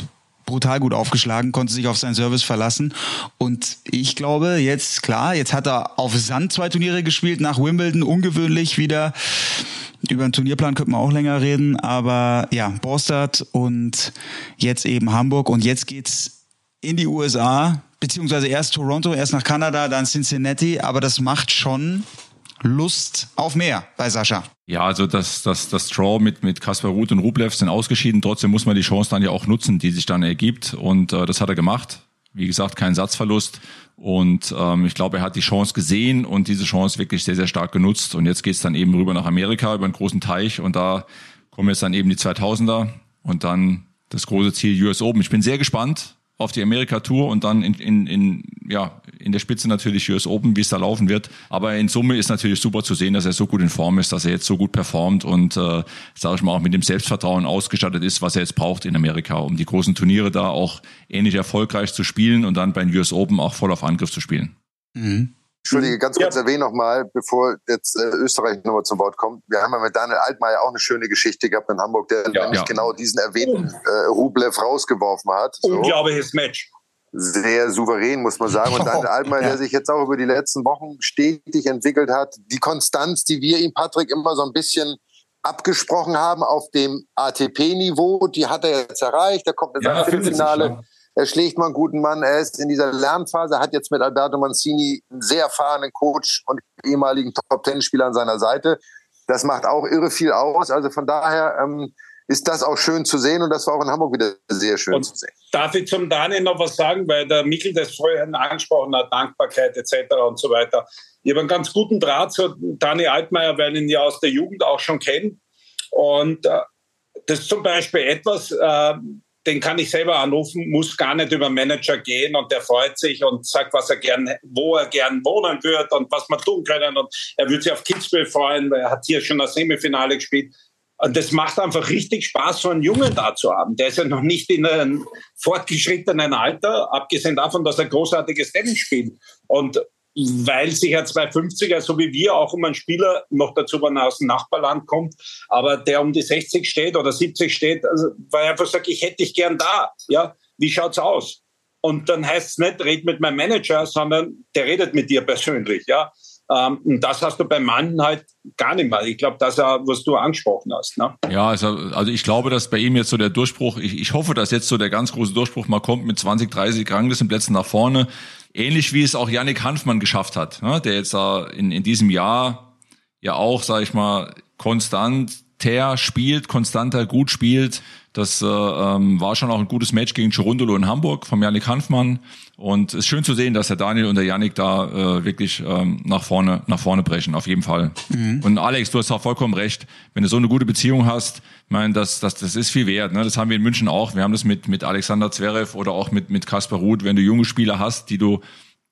Speaker 5: brutal gut aufgeschlagen, konnte sich auf seinen Service verlassen. Und ich glaube, jetzt, klar, jetzt hat er auf Sand zwei Turniere gespielt, nach Wimbledon, ungewöhnlich wieder. Über den Turnierplan könnte man auch länger reden, aber ja, Borstadt und jetzt eben Hamburg und jetzt geht's in die USA, beziehungsweise erst Toronto, erst nach Kanada, dann Cincinnati, aber das macht schon Lust auf mehr bei Sascha.
Speaker 2: Ja, also das, das, das Draw mit, mit Kaspar Ruth und Rublev sind ausgeschieden. Trotzdem muss man die Chance dann ja auch nutzen, die sich dann ergibt. Und äh, das hat er gemacht. Wie gesagt, kein Satzverlust. Und ähm, ich glaube, er hat die Chance gesehen und diese Chance wirklich sehr, sehr stark genutzt. Und jetzt geht's dann eben rüber nach Amerika über einen großen Teich. Und da kommen jetzt dann eben die 2000er und dann das große Ziel US Open. Ich bin sehr gespannt auf die Amerika-Tour und dann in, in, in, ja, in der Spitze natürlich US Open, wie es da laufen wird. Aber in Summe ist natürlich super zu sehen, dass er so gut in Form ist, dass er jetzt so gut performt und, äh, sage ich mal, auch mit dem Selbstvertrauen ausgestattet ist, was er jetzt braucht in Amerika, um die großen Turniere da auch ähnlich erfolgreich zu spielen und dann beim US Open auch voll auf Angriff zu spielen.
Speaker 4: Mhm. Entschuldige, ganz kurz ja. erwähnen nochmal, bevor jetzt äh, Österreich nochmal zum Wort kommt. Wir haben ja mit Daniel Altmaier auch eine schöne Geschichte gehabt in Hamburg, der ja, nämlich ja. genau diesen erwähnten äh, Rublev rausgeworfen hat.
Speaker 3: So. Unglaubliches Match.
Speaker 4: Sehr souverän, muss man sagen. Und Daniel Altmaier, der sich jetzt auch über die letzten Wochen stetig entwickelt hat, die Konstanz, die wir ihm, Patrick, immer so ein bisschen abgesprochen haben auf dem ATP-Niveau, die hat er jetzt erreicht. Er kommt in ja, Viertelfinale er schlägt mal einen guten Mann. Er ist in dieser Lernphase, hat jetzt mit Alberto Mancini einen sehr erfahrenen Coach und ehemaligen Top-Ten-Spieler an seiner Seite. Das macht auch irre viel aus. Also von daher ähm, ist das auch schön zu sehen und das war auch in Hamburg wieder sehr schön und zu sehen.
Speaker 3: Darf ich zum Daniel noch was sagen, weil der Michel das vorhin angesprochen hat, Dankbarkeit etc. und so weiter. Ich habe einen ganz guten Draht zu Daniel Altmaier, weil ich ihn ja aus der Jugend auch schon kenne. Und äh, das ist zum Beispiel etwas, äh, den kann ich selber anrufen, muss gar nicht über Manager gehen und der freut sich und sagt, was er gern, wo er gern wohnen wird und was wir tun können und er würde sich auf Kitzbühel freuen, weil er hat hier schon das Semifinale gespielt. Und das macht einfach richtig Spaß, so einen Jungen da zu haben. Der ist ja noch nicht in einem fortgeschrittenen Alter, abgesehen davon, dass er großartiges Tennis spielt. Und weil sich ja 250er, so wie wir, auch um einen Spieler noch dazu, wenn er aus dem Nachbarland kommt, aber der um die 60 steht oder 70 steht, also, weil er einfach sagt, ich hätte dich gern da. Ja, wie schaut's aus? Und dann heißt es nicht, red mit meinem Manager, sondern der redet mit dir persönlich. Ja, ähm, und das hast du beim Mann halt gar nicht mehr. Ich glaube, das, was du angesprochen hast. Ne?
Speaker 2: Ja, also, also ich glaube, dass bei ihm jetzt so der Durchbruch, ich, ich hoffe, dass jetzt so der ganz große Durchbruch mal kommt mit 20, 30 Ranglistenplätzen nach vorne. Ähnlich wie es auch Yannick Hanfmann geschafft hat, ne? der jetzt da in, in diesem Jahr ja auch, sage ich mal, konstanter spielt, konstanter gut spielt. Das äh, ähm, war schon auch ein gutes Match gegen Cherundolo in Hamburg vom Yannick Hanfmann. Und es ist schön zu sehen, dass der Daniel und der Yannick da äh, wirklich ähm, nach vorne nach vorne brechen, auf jeden Fall. Mhm. Und Alex, du hast auch vollkommen recht. Wenn du so eine gute Beziehung hast, ich meine, das, das, das ist viel wert. Ne? Das haben wir in München auch. Wir haben das mit, mit Alexander Zverev oder auch mit, mit Kaspar Ruth. Wenn du junge Spieler hast, die du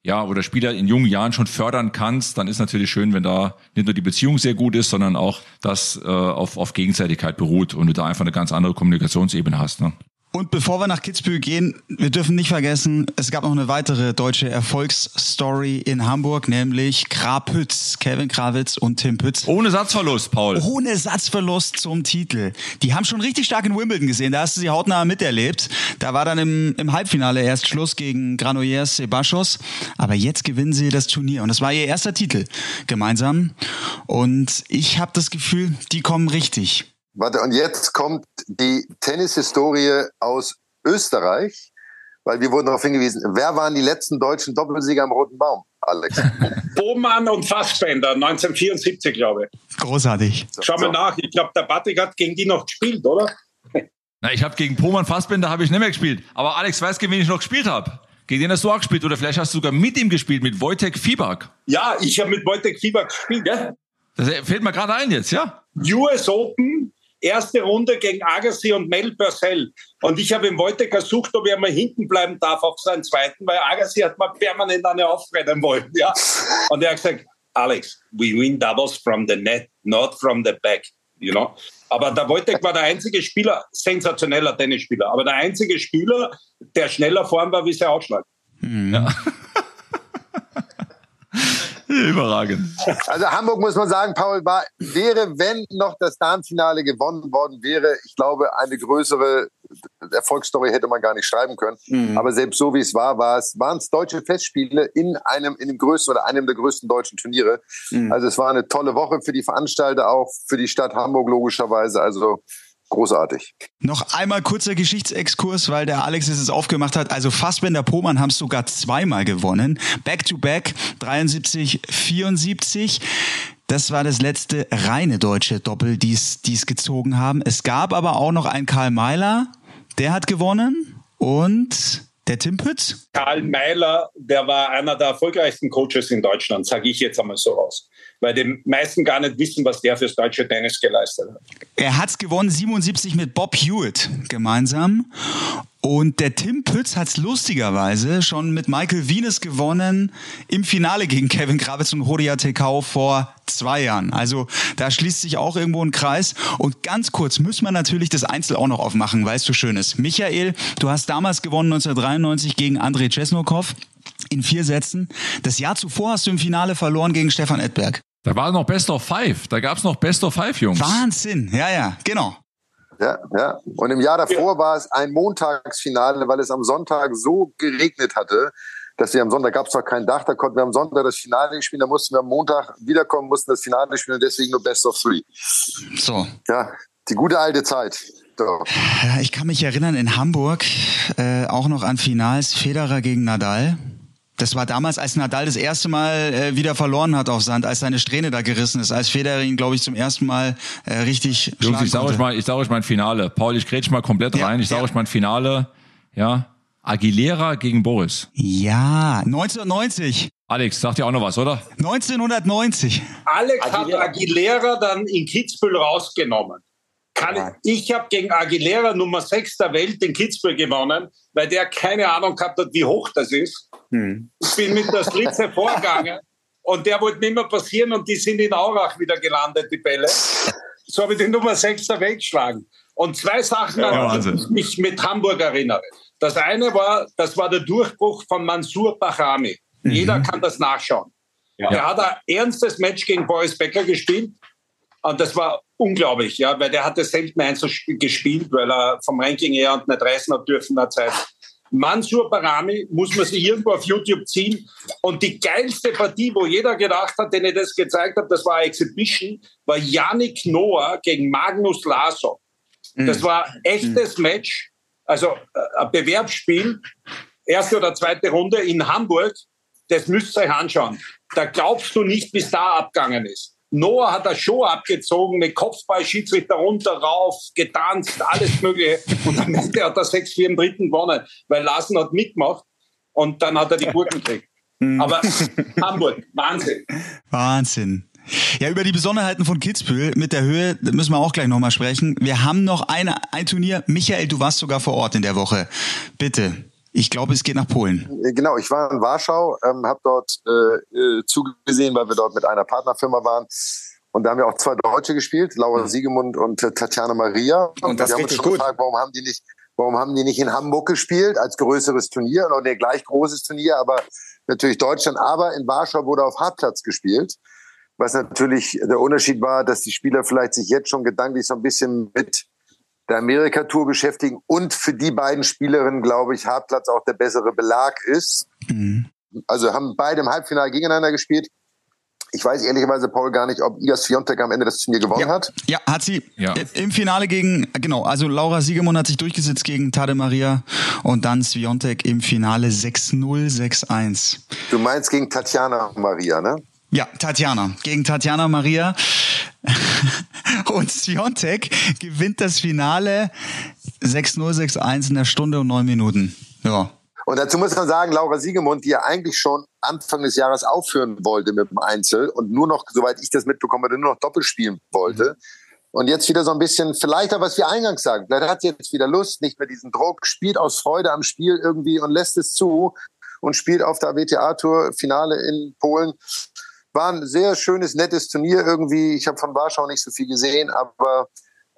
Speaker 2: ja, oder Spieler in jungen Jahren schon fördern kannst, dann ist natürlich schön, wenn da nicht nur die Beziehung sehr gut ist, sondern auch das äh, auf, auf Gegenseitigkeit beruht und du da einfach eine ganz andere Kommunikationsebene hast. Ne?
Speaker 5: Und bevor wir nach Kitzbühel gehen, wir dürfen nicht vergessen, es gab noch eine weitere deutsche Erfolgsstory in Hamburg, nämlich Krapütz, Kevin Krawitz und Tim Pütz.
Speaker 2: Ohne Satzverlust, Paul.
Speaker 5: Ohne Satzverlust zum Titel. Die haben schon richtig stark in Wimbledon gesehen, da hast du sie hautnah miterlebt. Da war dann im, im Halbfinale erst Schluss gegen Granollers Sebastos, aber jetzt gewinnen sie das Turnier und das war ihr erster Titel gemeinsam. Und ich habe das Gefühl, die kommen richtig.
Speaker 4: Warte, und jetzt kommt die Tennishistorie aus Österreich, weil wir wurden darauf hingewiesen. Wer waren die letzten deutschen Doppelsieger am Roten Baum, Alex?
Speaker 3: Bohmann und Fassbender, 1974, glaube ich.
Speaker 5: Großartig.
Speaker 3: Schau mal nach, ich glaube, der Patrick hat gegen die noch gespielt, oder?
Speaker 2: Na, ich habe gegen Poman Fassbender habe ich nicht mehr gespielt. Aber Alex weiß, gegen wen ich noch gespielt habe. Gegen den hast du auch gespielt. Oder vielleicht hast du sogar mit ihm gespielt, mit Wojtek Fibak.
Speaker 3: Ja, ich habe mit Wojtek Fibak gespielt, ja.
Speaker 2: Das fällt mir gerade ein jetzt, ja?
Speaker 3: US Open, erste Runde gegen Agassi und Mel Purcell. Und ich habe ihm Wojtek gesucht, ob er mal hinten bleiben darf auf seinen zweiten, weil Agassi hat mal permanent eine aufrennen wollen. Ja? Und er hat gesagt, Alex, we win doubles from the net, not from the back. You know? Aber der Wojtek war der einzige Spieler, sensationeller Tennisspieler, aber der einzige Spieler, der schneller vorn war wie sein Ausschlag.
Speaker 2: Mhm. Ja. Überragend.
Speaker 4: Also Hamburg muss man sagen, Paul, war, wäre, wenn noch das Darmfinale gewonnen worden wäre, ich glaube, eine größere Erfolgsstory hätte man gar nicht schreiben können. Mhm. Aber selbst so wie es war, war es, waren es deutsche Festspiele in einem, in dem größten oder einem der größten deutschen Turniere. Mhm. Also es war eine tolle Woche für die Veranstalter, auch für die Stadt Hamburg logischerweise. Also großartig.
Speaker 5: Noch einmal kurzer Geschichtsexkurs, weil der Alex es aufgemacht hat. Also Fassbender Pomann haben es sogar zweimal gewonnen. Back to back 73, 74. Das war das letzte reine deutsche Doppel, die es gezogen haben. Es gab aber auch noch einen Karl Meiler, der hat gewonnen und der Tim Pütz.
Speaker 3: Karl Meiler, der war einer der erfolgreichsten Coaches in Deutschland, sage ich jetzt einmal so raus weil die meisten gar nicht wissen, was der fürs deutsche Tennis geleistet hat.
Speaker 5: Er hat es gewonnen, 77 mit Bob Hewitt gemeinsam. Und der Tim Pütz hat es lustigerweise schon mit Michael Wienes gewonnen im Finale gegen Kevin Kravitz und Horia Tekau vor zwei Jahren. Also da schließt sich auch irgendwo ein Kreis. Und ganz kurz müssen wir natürlich das Einzel auch noch aufmachen, weil es so schön ist. Michael, du hast damals gewonnen 1993 gegen Andrei Czesnokov in vier Sätzen. Das Jahr zuvor hast du im Finale verloren gegen Stefan Edberg.
Speaker 2: Da war noch Best of Five. Da gab es noch Best of Five, Jungs.
Speaker 5: Wahnsinn. Ja, ja, genau.
Speaker 4: Ja, ja. Und im Jahr davor ja. war es ein Montagsfinale, weil es am Sonntag so geregnet hatte, dass wir am Sonntag gab es noch kein Dach, da konnten wir am Sonntag das Finale spielen, da mussten wir am Montag wiederkommen, mussten das Finale spielen und deswegen nur Best of Three.
Speaker 5: So.
Speaker 4: Ja, die gute alte Zeit. So.
Speaker 5: Ich kann mich erinnern, in Hamburg äh, auch noch an Finals Federer gegen Nadal. Das war damals, als Nadal das erste Mal äh, wieder verloren hat auf Sand, als seine Strähne da gerissen ist, als Federer ihn, glaube ich, zum ersten Mal äh, richtig
Speaker 2: Jungs, ich sage euch mal, ich sage euch mein Finale. Paul, ich grätsch mal komplett ja, rein. Ich sage ja. euch mein Finale. Ja, Aguilera gegen Boris.
Speaker 5: Ja, 1990.
Speaker 2: Alex, sagt dir auch noch was, oder?
Speaker 5: 1990.
Speaker 3: Alex Aguilera. hat Aguilera dann in Kitzbühel rausgenommen. Kann ich ich habe gegen Aguilera Nummer 6 der Welt in Kitzbühel gewonnen, weil der keine Ahnung gehabt hat, wie hoch das ist. Hm. Ich bin mit der Slitze vorgegangen und der wollte nicht mehr passieren und die sind in Aurach wieder gelandet, die Bälle. So habe ich die Nummer 6 der Welt geschlagen. Und zwei Sachen, ja, an die ich mich mit Hamburg erinnere. Das eine war, das war der Durchbruch von Mansur Bachami. Mhm. Jeder kann das nachschauen. Ja. Der hat ein ernstes Match gegen Boris Becker gespielt. Und das war unglaublich, ja, weil der hatte selten eins gespielt, weil er vom Ranking her und nicht reisen hat dürfen der Zeit. Mansur Barami muss man sich irgendwo auf YouTube ziehen. Und die geilste Partie, wo jeder gedacht hat, den ich das gezeigt habe, das war Exhibition, war Yannick Noah gegen Magnus Larsson. Mhm. Das war ein echtes mhm. Match, also äh, ein Bewerbsspiel, erste oder zweite Runde in Hamburg. Das müsst ihr euch anschauen. Da glaubst du nicht, es da abgegangen ist. Noah hat eine Show abgezogen mit Kopfball, Schiedsrichter runter, rauf, getanzt, alles mögliche. Und am Ende hat er 6-4 im dritten gewonnen, weil Larsen hat mitgemacht und dann hat er die Gurken gekriegt. Hm. Aber Hamburg, Wahnsinn.
Speaker 5: Wahnsinn. Ja, über die Besonderheiten von Kitzbühel mit der Höhe müssen wir auch gleich nochmal sprechen. Wir haben noch eine, ein Turnier. Michael, du warst sogar vor Ort in der Woche. Bitte. Ich glaube, es geht nach Polen.
Speaker 4: Äh, genau, ich war in Warschau, ähm, habe dort äh, äh, zugesehen, weil wir dort mit einer Partnerfirma waren. Und da haben wir auch zwei Deutsche gespielt, Laura mhm. Siegemund und äh, Tatjana Maria.
Speaker 5: Und das
Speaker 4: wir
Speaker 5: haben uns schon gut. gefragt,
Speaker 4: warum haben die nicht, Warum haben die nicht in Hamburg gespielt als größeres Turnier oder ein gleich großes Turnier, aber natürlich Deutschland. Aber in Warschau wurde auf Hartplatz gespielt, was natürlich der Unterschied war, dass die Spieler vielleicht sich jetzt schon gedanklich so ein bisschen mit der Amerika-Tour beschäftigen und für die beiden Spielerinnen, glaube ich, Hartplatz auch der bessere Belag ist. Mhm. Also haben beide im Halbfinale gegeneinander gespielt. Ich weiß ehrlicherweise, Paul, gar nicht, ob Igas Fiontek am Ende das Turnier gewonnen
Speaker 5: ja.
Speaker 4: hat.
Speaker 5: Ja, hat sie. Ja. Im Finale gegen, genau, also Laura Siegemund hat sich durchgesetzt gegen Tade Maria und dann Sviontek im Finale 6-0, 6-1.
Speaker 4: Du meinst gegen Tatjana Maria, ne?
Speaker 5: Ja, Tatjana. Gegen Tatjana Maria. und Sviontek gewinnt das Finale 6-0, 6-1 in der Stunde und neun Minuten. Ja.
Speaker 4: Und dazu muss man sagen, Laura Siegemund, die ja eigentlich schon Anfang des Jahres aufhören wollte mit dem Einzel und nur noch, soweit ich das mitbekomme, nur noch Doppel spielen wollte. Und jetzt wieder so ein bisschen, vielleicht auch was wir eingangs sagen, vielleicht hat sie jetzt wieder Lust, nicht mehr diesen Druck, spielt aus Freude am Spiel irgendwie und lässt es zu und spielt auf der WTA-Tour Finale in Polen. War ein sehr schönes, nettes Turnier irgendwie. Ich habe von Warschau nicht so viel gesehen, aber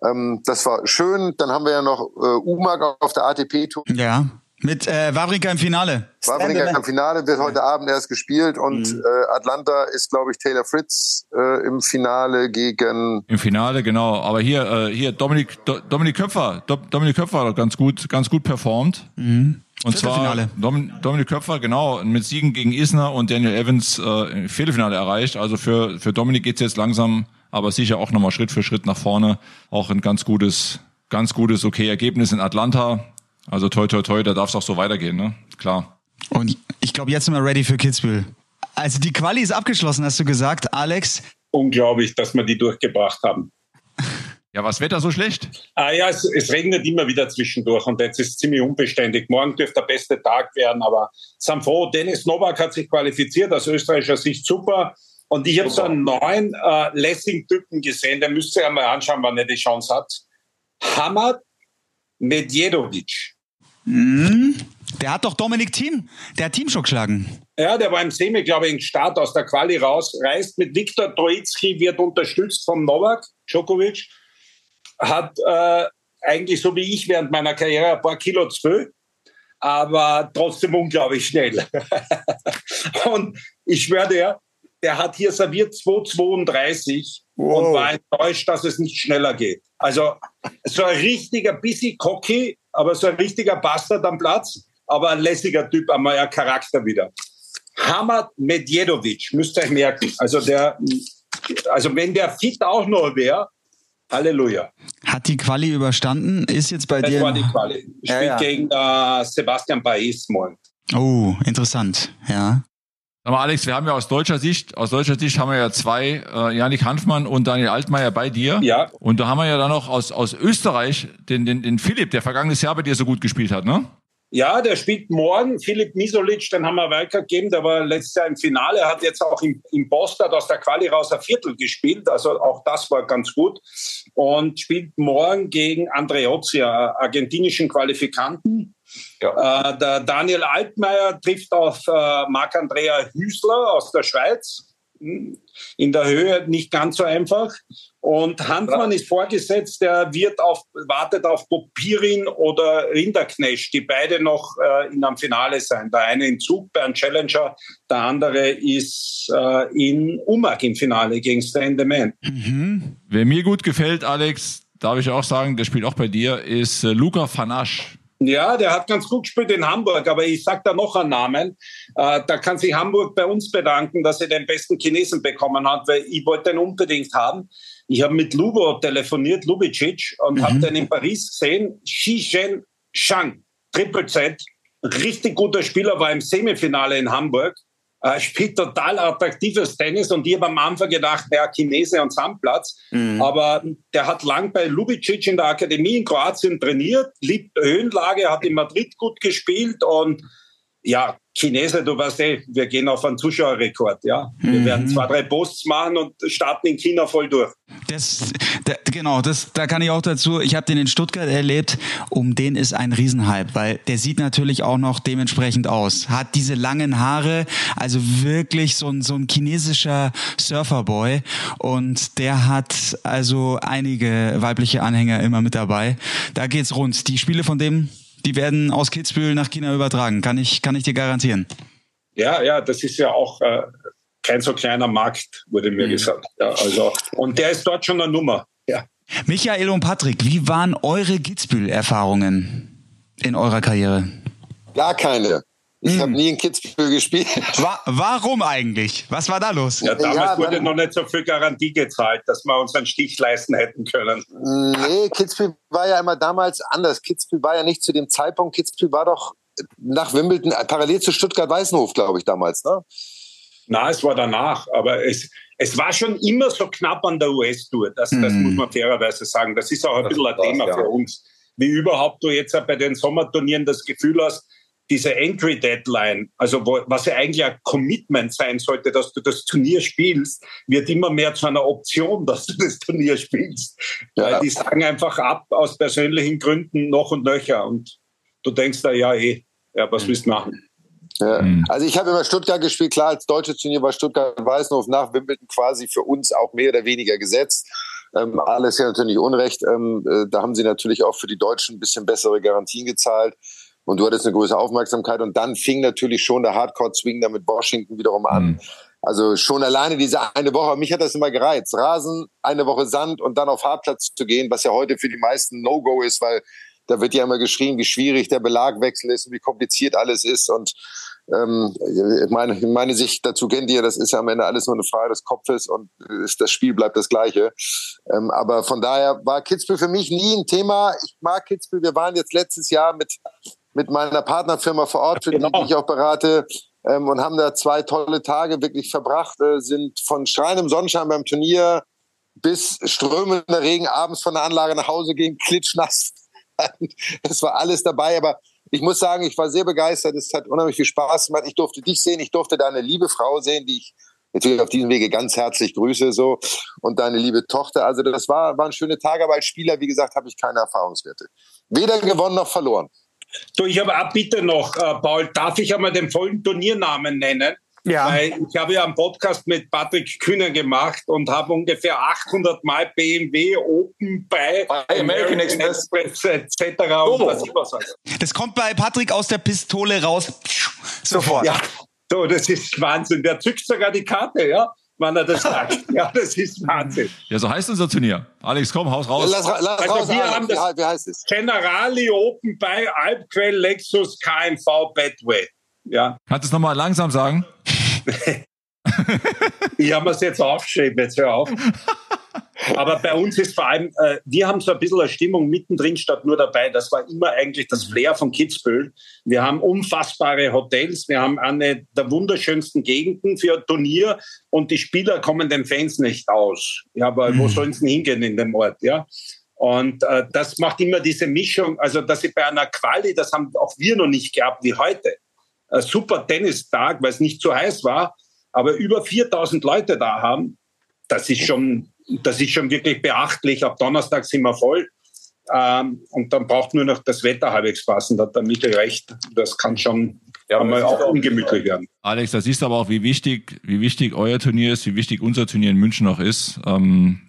Speaker 4: ähm, das war schön. Dann haben wir ja noch äh, Umag auf der ATP-Tour.
Speaker 5: Ja. Mit äh, Wawrinka im Finale.
Speaker 4: Wawrinka im Finale wird heute Abend erst gespielt und mhm. äh, Atlanta ist, glaube ich, Taylor Fritz äh, im Finale gegen.
Speaker 2: Im Finale, genau. Aber hier, äh, hier Dominik, Do, Dominik Köpfer, Do, Dominik Köpfer hat ganz gut, ganz gut performt. Mhm. Und zwar Dom, Dominik Köpfer, genau, mit Siegen gegen Isner und Daniel Evans äh, Viertelfinale erreicht. Also für, für Dominik geht's jetzt langsam, aber sicher auch nochmal Schritt für Schritt nach vorne. Auch ein ganz gutes, ganz gutes, okay Ergebnis in Atlanta. Also toi toi toi, da darf es auch so weitergehen, ne? Klar.
Speaker 5: Und ich glaube, jetzt sind wir ready für Kitzbühel. Also die Quali ist abgeschlossen, hast du gesagt, Alex?
Speaker 3: Unglaublich, dass wir die durchgebracht haben.
Speaker 2: Ja, was Wetter so schlecht?
Speaker 3: Ah ja, es, es, regnet immer wieder zwischendurch und jetzt ist es ziemlich unbeständig. Morgen dürfte der beste Tag werden, aber sind froh. Dennis Novak hat sich qualifiziert, aus österreichischer Sicht super. Und ich habe so einen neuen äh, Lessing-Typen gesehen, der müsst ihr ja mal anschauen, wann er die Chance hat. Hamad Medjedovic.
Speaker 5: Mhm. Der hat doch Dominik Thiem, der hat Team schon geschlagen.
Speaker 3: Ja, der war im Semi, glaube ich, im Start aus der Quali raus, reist mit Viktor Troitsky, wird unterstützt vom Novak Djokovic, hat äh, eigentlich so wie ich während meiner Karriere ein paar Kilo zu aber trotzdem unglaublich schnell. und ich schwöre dir, der hat hier serviert 2,32 wow. und war enttäuscht, dass es nicht schneller geht. Also so ein richtiger, bisschen cocky, aber so ein richtiger Bastard am Platz, aber ein lässiger Typ, einmal ein Charakter wieder. Hamad Medjedovic, müsst ihr euch merken. Also der, also wenn der fit auch noch wäre, Halleluja.
Speaker 5: Hat die Quali überstanden? Ist jetzt bei
Speaker 3: das
Speaker 5: dir.
Speaker 3: Das war die Quali. Spielt ja, ja. gegen äh, Sebastian Baez morgen.
Speaker 5: Oh, interessant, ja.
Speaker 2: Sag mal, Alex, wir haben ja aus deutscher Sicht, aus deutscher Sicht haben wir ja zwei, äh, Janik Hanfmann und Daniel Altmaier bei dir.
Speaker 3: Ja.
Speaker 2: Und da haben wir ja dann noch aus, aus Österreich den, den, den Philipp, der vergangenes Jahr bei dir so gut gespielt hat, ne?
Speaker 3: Ja, der spielt morgen. Philipp Misolic, den haben wir weitergegeben. Der war letztes Jahr im Finale, hat jetzt auch im, im Boston aus der Quali raus ein Viertel gespielt. Also auch das war ganz gut. Und spielt morgen gegen Andreozzi, argentinischen Qualifikanten. Ja. Äh, der Daniel Altmaier trifft auf äh, Marc-Andrea Hüsler aus der Schweiz. Hm, in der Höhe nicht ganz so einfach. Und Handmann ist vorgesetzt, der wird auf, wartet auf Popirin oder Rinderknecht, die beide noch äh, in einem Finale sein. Der eine in Zug bei einem Challenger, der andere ist äh, in Umag im Finale gegen Stan the Man.
Speaker 2: Mhm. Wer mir gut gefällt, Alex, darf ich auch sagen, der spielt auch bei dir, ist äh, Luca Fanasch.
Speaker 3: Ja, der hat ganz gut gespielt in Hamburg, aber ich sage da noch einen Namen. Äh, da kann sich Hamburg bei uns bedanken, dass er den besten Chinesen bekommen hat, weil ich wollte den unbedingt haben. Ich habe mit Lubo telefoniert, Lubicic, und mhm. habe den in Paris gesehen. Xi Shang, Triple Z, richtig guter Spieler, war im Semifinale in Hamburg äh, spielt total attraktives Tennis und ich habe am Anfang gedacht, der Chinese und Sandplatz. Mhm. Aber der hat lang bei Lubicic in der Akademie in Kroatien trainiert, liebt Höhenlage, hat in Madrid gut gespielt und ja, Chinese, du weißt eh, wir gehen auf einen Zuschauerrekord, ja. Wir mhm. werden zwei, drei Posts machen und starten in China voll durch.
Speaker 5: Das, da, genau, das, da kann ich auch dazu, ich habe den in Stuttgart erlebt, um den ist ein Riesenhype, weil der sieht natürlich auch noch dementsprechend aus. Hat diese langen Haare, also wirklich so ein, so ein chinesischer Surferboy und der hat also einige weibliche Anhänger immer mit dabei. Da geht's rund. Die Spiele von dem die werden aus Kitzbühel nach China übertragen. Kann ich, kann ich dir garantieren.
Speaker 3: Ja, ja, das ist ja auch äh, kein so kleiner Markt, wurde mir mhm. gesagt. Ja, also, und der ist dort schon eine Nummer. Ja.
Speaker 5: Michael und Patrick, wie waren eure Kitzbühel-Erfahrungen in eurer Karriere?
Speaker 4: Gar keine. Ich hm. habe nie in Kitzbühel gespielt.
Speaker 5: Wa warum eigentlich? Was war da los?
Speaker 3: Ja, damals ja, wurde noch nicht so viel Garantie gezahlt, dass wir uns einen Stich leisten hätten können.
Speaker 4: Nee, Kitzbühel war ja immer damals anders. Kitzbühel war ja nicht zu dem Zeitpunkt. Kitzbühel war doch nach Wimbledon, parallel zu Stuttgart-Weißenhof, glaube ich, damals, ne?
Speaker 3: Na, es war danach, aber es, es war schon immer so knapp an der US-Tour. Das, das hm. muss man fairerweise sagen. Das ist auch ein bisschen ein Thema ja. für uns. Wie überhaupt du jetzt bei den Sommerturnieren das Gefühl hast, diese Entry Deadline, also wo, was ja eigentlich ein Commitment sein sollte, dass du das Turnier spielst, wird immer mehr zu einer Option, dass du das Turnier spielst. Ja. Weil die sagen einfach ab aus persönlichen Gründen noch und nöcher. Und du denkst da, ja, eh, ja, was willst du machen?
Speaker 4: Ja. Mhm. Also ich habe immer Stuttgart gespielt, klar, als deutsches Turnier war Stuttgart-Weißenhof nach Wimbledon quasi für uns auch mehr oder weniger gesetzt. Ähm, alles ja natürlich Unrecht. Ähm, äh, da haben sie natürlich auch für die Deutschen ein bisschen bessere Garantien gezahlt und du hattest eine größere Aufmerksamkeit und dann fing natürlich schon der Hardcore-Swing da mit Washington wiederum an. Mhm. Also schon alleine diese eine Woche, mich hat das immer gereizt. Rasen, eine Woche Sand und dann auf Hartplatz zu gehen, was ja heute für die meisten No-Go ist, weil da wird ja immer geschrieben, wie schwierig der Belagwechsel ist und wie kompliziert alles ist. Und ähm, meine, meine Sicht dazu kennt ihr, das ist ja am Ende alles nur eine Frage des Kopfes und ist, das Spiel bleibt das gleiche. Ähm, aber von daher war Kitzbühel für mich nie ein Thema. Ich mag Kitzbühel. Wir waren jetzt letztes Jahr mit mit meiner Partnerfirma vor Ort, für genau. die ich auch berate, ähm, und haben da zwei tolle Tage wirklich verbracht, äh, sind von strahlendem Sonnenschein beim Turnier bis strömender Regen abends von der Anlage nach Hause gehen, klitschnass. Es war alles dabei, aber ich muss sagen, ich war sehr begeistert. Es hat unheimlich viel Spaß gemacht. Ich durfte dich sehen, ich durfte deine liebe Frau sehen, die ich natürlich auf diesem Wege ganz herzlich grüße so und deine liebe Tochter. Also das war, waren schöne Tage, aber als Spieler, wie gesagt, habe ich keine Erfahrungswerte. Weder gewonnen noch verloren.
Speaker 3: So, ich habe auch bitte noch, äh, Paul, darf ich einmal den vollen Turniernamen nennen? Ja. Weil ich habe ja einen Podcast mit Patrick Kühner gemacht und habe ungefähr 800 Mal BMW Open bei, American Express etc. Oh. Und was ich was
Speaker 5: das kommt bei Patrick aus der Pistole raus. Sofort.
Speaker 3: Ja, so, das ist Wahnsinn. Der zückt sogar die Karte, ja wann er das sagt. Ja, das ist Wahnsinn.
Speaker 2: Ja, so heißt unser Turnier. Alex, komm, haus raus.
Speaker 3: Lass, lass also raus, wir Alex, haben das wie heißt es? Generali Open bei Alpquell Lexus KMV Bedway. Ja.
Speaker 2: Kannst du es nochmal langsam sagen?
Speaker 3: ich habe es jetzt aufgeschrieben, jetzt hör auf. Aber bei uns ist vor allem, äh, wir haben so ein bisschen eine Stimmung mittendrin statt nur dabei. Das war immer eigentlich das Flair von Kitzbühel. Wir haben unfassbare Hotels, wir haben eine der wunderschönsten Gegenden für ein Turnier und die Spieler kommen den Fans nicht aus. Ja, aber mhm. wo sollen sie hingehen in dem Ort? Ja. Und äh, das macht immer diese Mischung, also dass sie bei einer Quali, das haben auch wir noch nicht gehabt wie heute. Ein super Tennistag, weil es nicht zu heiß war, aber über 4000 Leute da haben, das ist schon das ist schon wirklich beachtlich. Ab Donnerstag sind wir voll. Ähm, und dann braucht nur noch das Wetter halbwegs passen. Da hat der Michael recht. Das kann schon ja, einmal auch ungemütlich werden.
Speaker 2: Alex, da siehst du aber auch, wie wichtig, wie wichtig euer Turnier ist, wie wichtig unser Turnier in München noch ist. Ähm,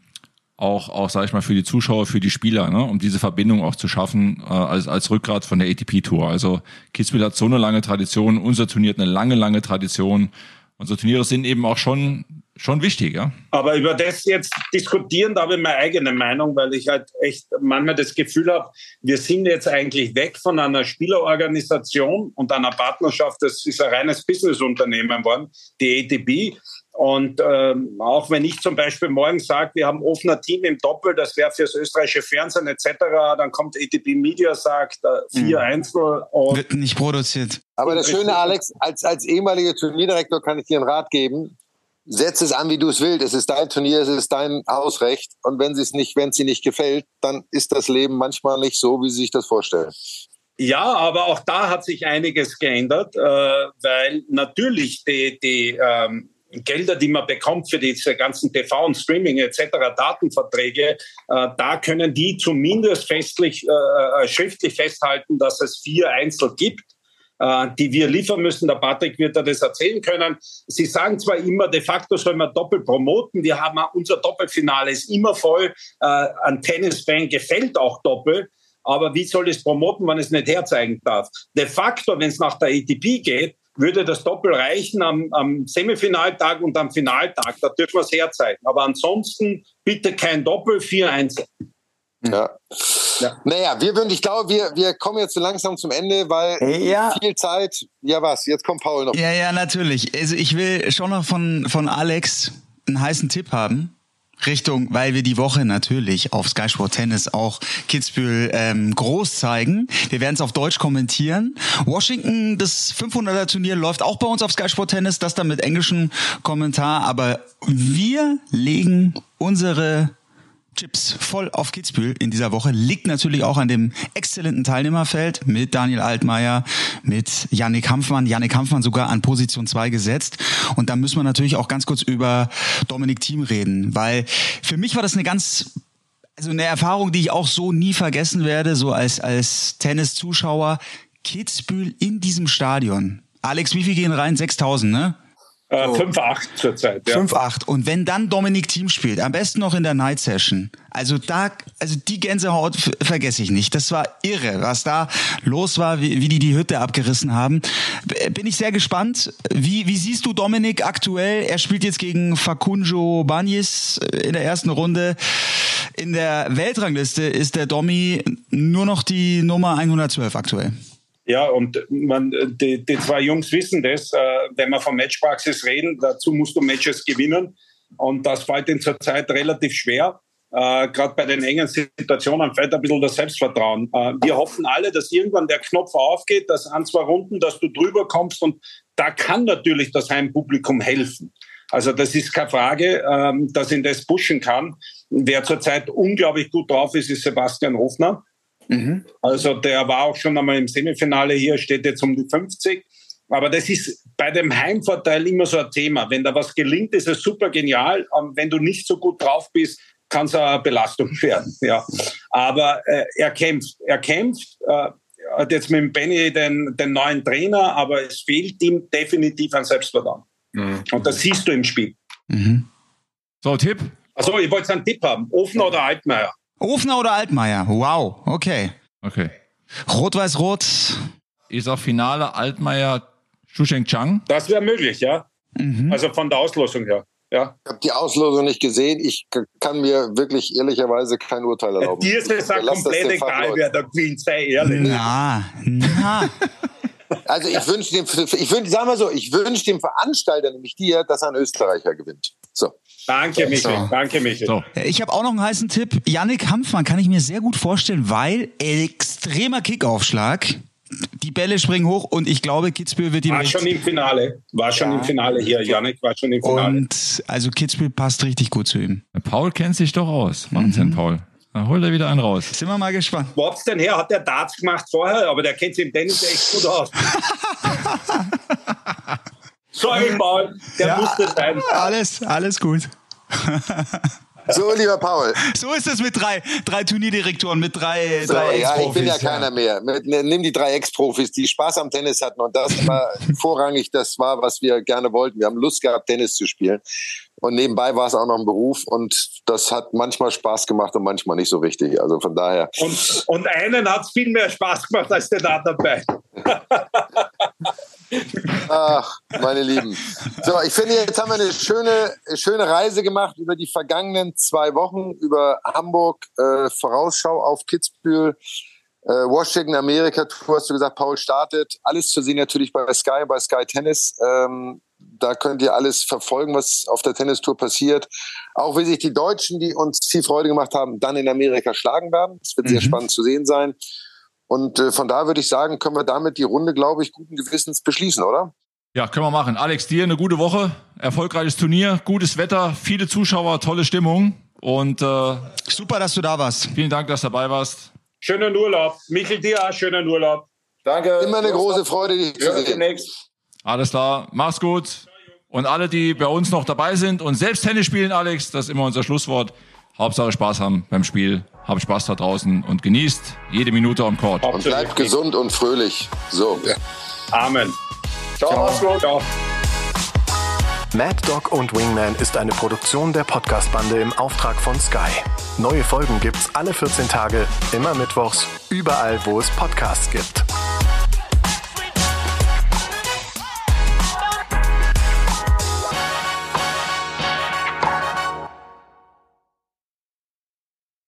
Speaker 2: auch, auch, sag ich mal, für die Zuschauer, für die Spieler, ne? um diese Verbindung auch zu schaffen, äh, als, als Rückgrat von der ATP-Tour. Also Kitzbühel hat so eine lange Tradition, unser Turnier hat eine lange, lange Tradition. Unsere Turniere sind eben auch schon schon wichtig, ja.
Speaker 3: Aber über das jetzt diskutieren, da habe ich meine eigene Meinung, weil ich halt echt manchmal das Gefühl habe, wir sind jetzt eigentlich weg von einer Spielerorganisation und einer Partnerschaft. Das ist ein reines Businessunternehmen geworden, die ATP. Und ähm, auch wenn ich zum Beispiel morgen sage, wir haben offener Team im Doppel, das wäre fürs österreichische Fernsehen etc., dann kommt ATP Media, sagt äh, vier mhm. Einzel.
Speaker 5: Wird nicht produziert.
Speaker 4: Aber das Schöne, Alex, als, als ehemaliger Turnierdirektor kann ich dir einen Rat geben setz es an, wie du es willst. Es ist dein Turnier, es ist dein Hausrecht. Und wenn es nicht, wenn sie nicht gefällt, dann ist das Leben manchmal nicht so, wie sie sich das vorstellen.
Speaker 3: Ja, aber auch da hat sich einiges geändert, äh, weil natürlich die, die ähm, Gelder, die man bekommt für diese ganzen TV und Streaming etc., Datenverträge, äh, da können die zumindest festlich, äh, äh, schriftlich festhalten, dass es vier Einzel gibt die wir liefern müssen. Der Patrick wird da das erzählen können. Sie sagen zwar immer, de facto soll man doppelt promoten. Wir haben unser Doppelfinale ist immer voll. Äh, ein Tennisfan gefällt auch doppelt. Aber wie soll es promoten, wenn es nicht herzeigen darf? De facto, wenn es nach der ATP geht, würde das Doppel reichen am, am Semifinaltag und am Finaltag. Da dürfen wir es herzeigen. Aber ansonsten bitte kein Doppel, 4-1.
Speaker 4: Ja. ja. Naja, wir würden, ich glaube, wir, wir kommen jetzt so langsam zum Ende, weil ja. viel Zeit. Ja, was? Jetzt kommt Paul noch.
Speaker 5: Ja, ja, natürlich. Also ich will schon noch von, von Alex einen heißen Tipp haben. Richtung, weil wir die Woche natürlich auf Sky Sport Tennis auch Kitzbühel ähm, groß zeigen. Wir werden es auf Deutsch kommentieren. Washington, das 500er Turnier läuft auch bei uns auf Sky Sport Tennis, das dann mit englischem Kommentar. Aber wir legen unsere Chips voll auf Kitzbühel in dieser Woche liegt natürlich auch an dem exzellenten Teilnehmerfeld mit Daniel Altmaier, mit Yannick Hanfmann. Yannick Hanfmann sogar an Position 2 gesetzt. Und da müssen wir natürlich auch ganz kurz über Dominik Thiem reden, weil für mich war das eine ganz also eine Erfahrung, die ich auch so nie vergessen werde, so als, als Tennis-Zuschauer. Kitzbühel in diesem Stadion. Alex, wie viel gehen rein? 6000, ne?
Speaker 3: 5-8 äh, zurzeit. Ja.
Speaker 5: 5-8. Und wenn dann Dominik Team spielt, am besten noch in der Night Session, also da, also die Gänsehaut vergesse ich nicht. Das war irre, was da los war, wie, wie die die Hütte abgerissen haben. Bin ich sehr gespannt. Wie, wie siehst du Dominik aktuell? Er spielt jetzt gegen Facunjo Banys in der ersten Runde. In der Weltrangliste ist der Domi nur noch die Nummer 112 aktuell.
Speaker 3: Ja, und man, die, die zwei Jungs wissen das, äh, wenn wir von Matchpraxis reden, dazu musst du Matches gewinnen. Und das fällt ihnen zurzeit relativ schwer. Äh, Gerade bei den engen Situationen fällt ein bisschen das Selbstvertrauen. Äh, wir hoffen alle, dass irgendwann der Knopf aufgeht, dass an zwei Runden, dass du drüber kommst und da kann natürlich das Heimpublikum helfen. Also das ist keine Frage, ähm, dass ihn das pushen kann. Wer zurzeit unglaublich gut drauf ist, ist Sebastian Hofner. Mhm. Also der war auch schon einmal im Semifinale hier, steht jetzt um die 50. Aber das ist bei dem Heimvorteil immer so ein Thema. Wenn da was gelingt, ist es super genial. Und wenn du nicht so gut drauf bist, kann es eine Belastung werden. Ja. Aber äh, er kämpft. Er kämpft. Äh, hat jetzt mit dem Benny den, den neuen Trainer, aber es fehlt ihm definitiv an Selbstvertrauen. Mhm. Und das siehst du im Spiel.
Speaker 2: Mhm. So, Tipp?
Speaker 3: Also ich wollte einen Tipp haben. Ofen oder Altmaier?
Speaker 5: Ofner oder Altmaier? Wow, okay.
Speaker 2: Okay.
Speaker 5: Rot-Weiß-Rot.
Speaker 2: Ist auch Finale Altmaier Shusheng Chang?
Speaker 3: Das wäre möglich, ja. Mhm. Also von der Auslosung her. Ja.
Speaker 4: Ich habe die Auslosung nicht gesehen. Ich kann mir wirklich ehrlicherweise kein Urteil erlauben.
Speaker 3: Dir ist es komplett egal, wer der Queen sei, ehrlich.
Speaker 5: Na, na.
Speaker 4: Also ich wünsche dem, ich wünsche, sagen wir so, ich wünsche dem Veranstalter, nämlich dir, dass ein Österreicher gewinnt. So.
Speaker 3: Danke, Michael. So. Danke, Michael. So.
Speaker 5: Ich habe auch noch einen heißen Tipp. Yannick Hampfmann kann ich mir sehr gut vorstellen, weil extremer Kickaufschlag. Die Bälle springen hoch und ich glaube, Kitzbühel wird ihm.
Speaker 3: War schon im Finale. War schon ja. im Finale hier. Yannick war schon im Finale.
Speaker 5: Und also Kitzbühel passt richtig gut zu ihm.
Speaker 2: Paul kennt sich doch aus. Wahnsinn, mhm. Paul. Dann holt er wieder einen raus.
Speaker 5: Sind wir mal gespannt.
Speaker 3: Wo hab's denn her? Hat der Darts gemacht vorher, aber der kennt sich im Tennis echt gut aus. Sorry, Paul, der ja, musste sein.
Speaker 5: Alles, alles gut.
Speaker 4: So, lieber Paul.
Speaker 5: So ist es mit drei, drei Turnierdirektoren, mit drei, so, drei
Speaker 4: Ja, ich bin ja, ja. keiner mehr. Mit, ne, nimm die drei Ex-Profis, die Spaß am Tennis hatten. Und das war vorrangig, das war, was wir gerne wollten. Wir haben Lust gehabt, Tennis zu spielen. Und nebenbei war es auch noch ein Beruf und das hat manchmal Spaß gemacht und manchmal nicht so richtig. Also von daher.
Speaker 3: Und, und einen hat es viel mehr Spaß gemacht als den anderen beiden.
Speaker 4: Ach, meine Lieben. So, ich finde, jetzt haben wir eine schöne, schöne Reise gemacht über die vergangenen zwei Wochen, über Hamburg, äh, Vorausschau auf Kitzbühel, äh, Washington, Amerika, Tour, hast du gesagt, Paul startet. Alles zu sehen natürlich bei Sky, bei Sky Tennis. Ähm, da könnt ihr alles verfolgen, was auf der Tennistour passiert. Auch wie sich die Deutschen, die uns viel Freude gemacht haben, dann in Amerika schlagen werden. Das wird mhm. sehr spannend zu sehen sein. Und äh, von da würde ich sagen, können wir damit die Runde, glaube ich, guten Gewissens beschließen, oder?
Speaker 2: Ja, können wir machen. Alex, dir eine gute Woche, erfolgreiches Turnier, gutes Wetter, viele Zuschauer, tolle Stimmung und äh,
Speaker 5: super, dass du da warst.
Speaker 2: Vielen Dank, dass du dabei warst.
Speaker 3: Schönen Urlaub. Michel, dir auch schönen Urlaub.
Speaker 6: Danke.
Speaker 4: Immer eine große Freude, dich zu sehen.
Speaker 6: demnächst.
Speaker 2: Alles klar, mach's gut. Und alle, die bei uns noch dabei sind und selbst Tennis spielen, Alex, das ist immer unser Schlusswort. Hauptsache Spaß haben beim Spiel. Habt Spaß da draußen und genießt jede Minute am Court.
Speaker 4: Und bleibt gesund und fröhlich. So.
Speaker 3: Amen.
Speaker 6: Ciao, mach's gut.
Speaker 3: Ciao.
Speaker 1: Mad Dog und Wingman ist eine Produktion der Podcast-Bande im Auftrag von Sky. Neue Folgen gibt's alle 14 Tage, immer mittwochs, überall, wo es Podcasts gibt.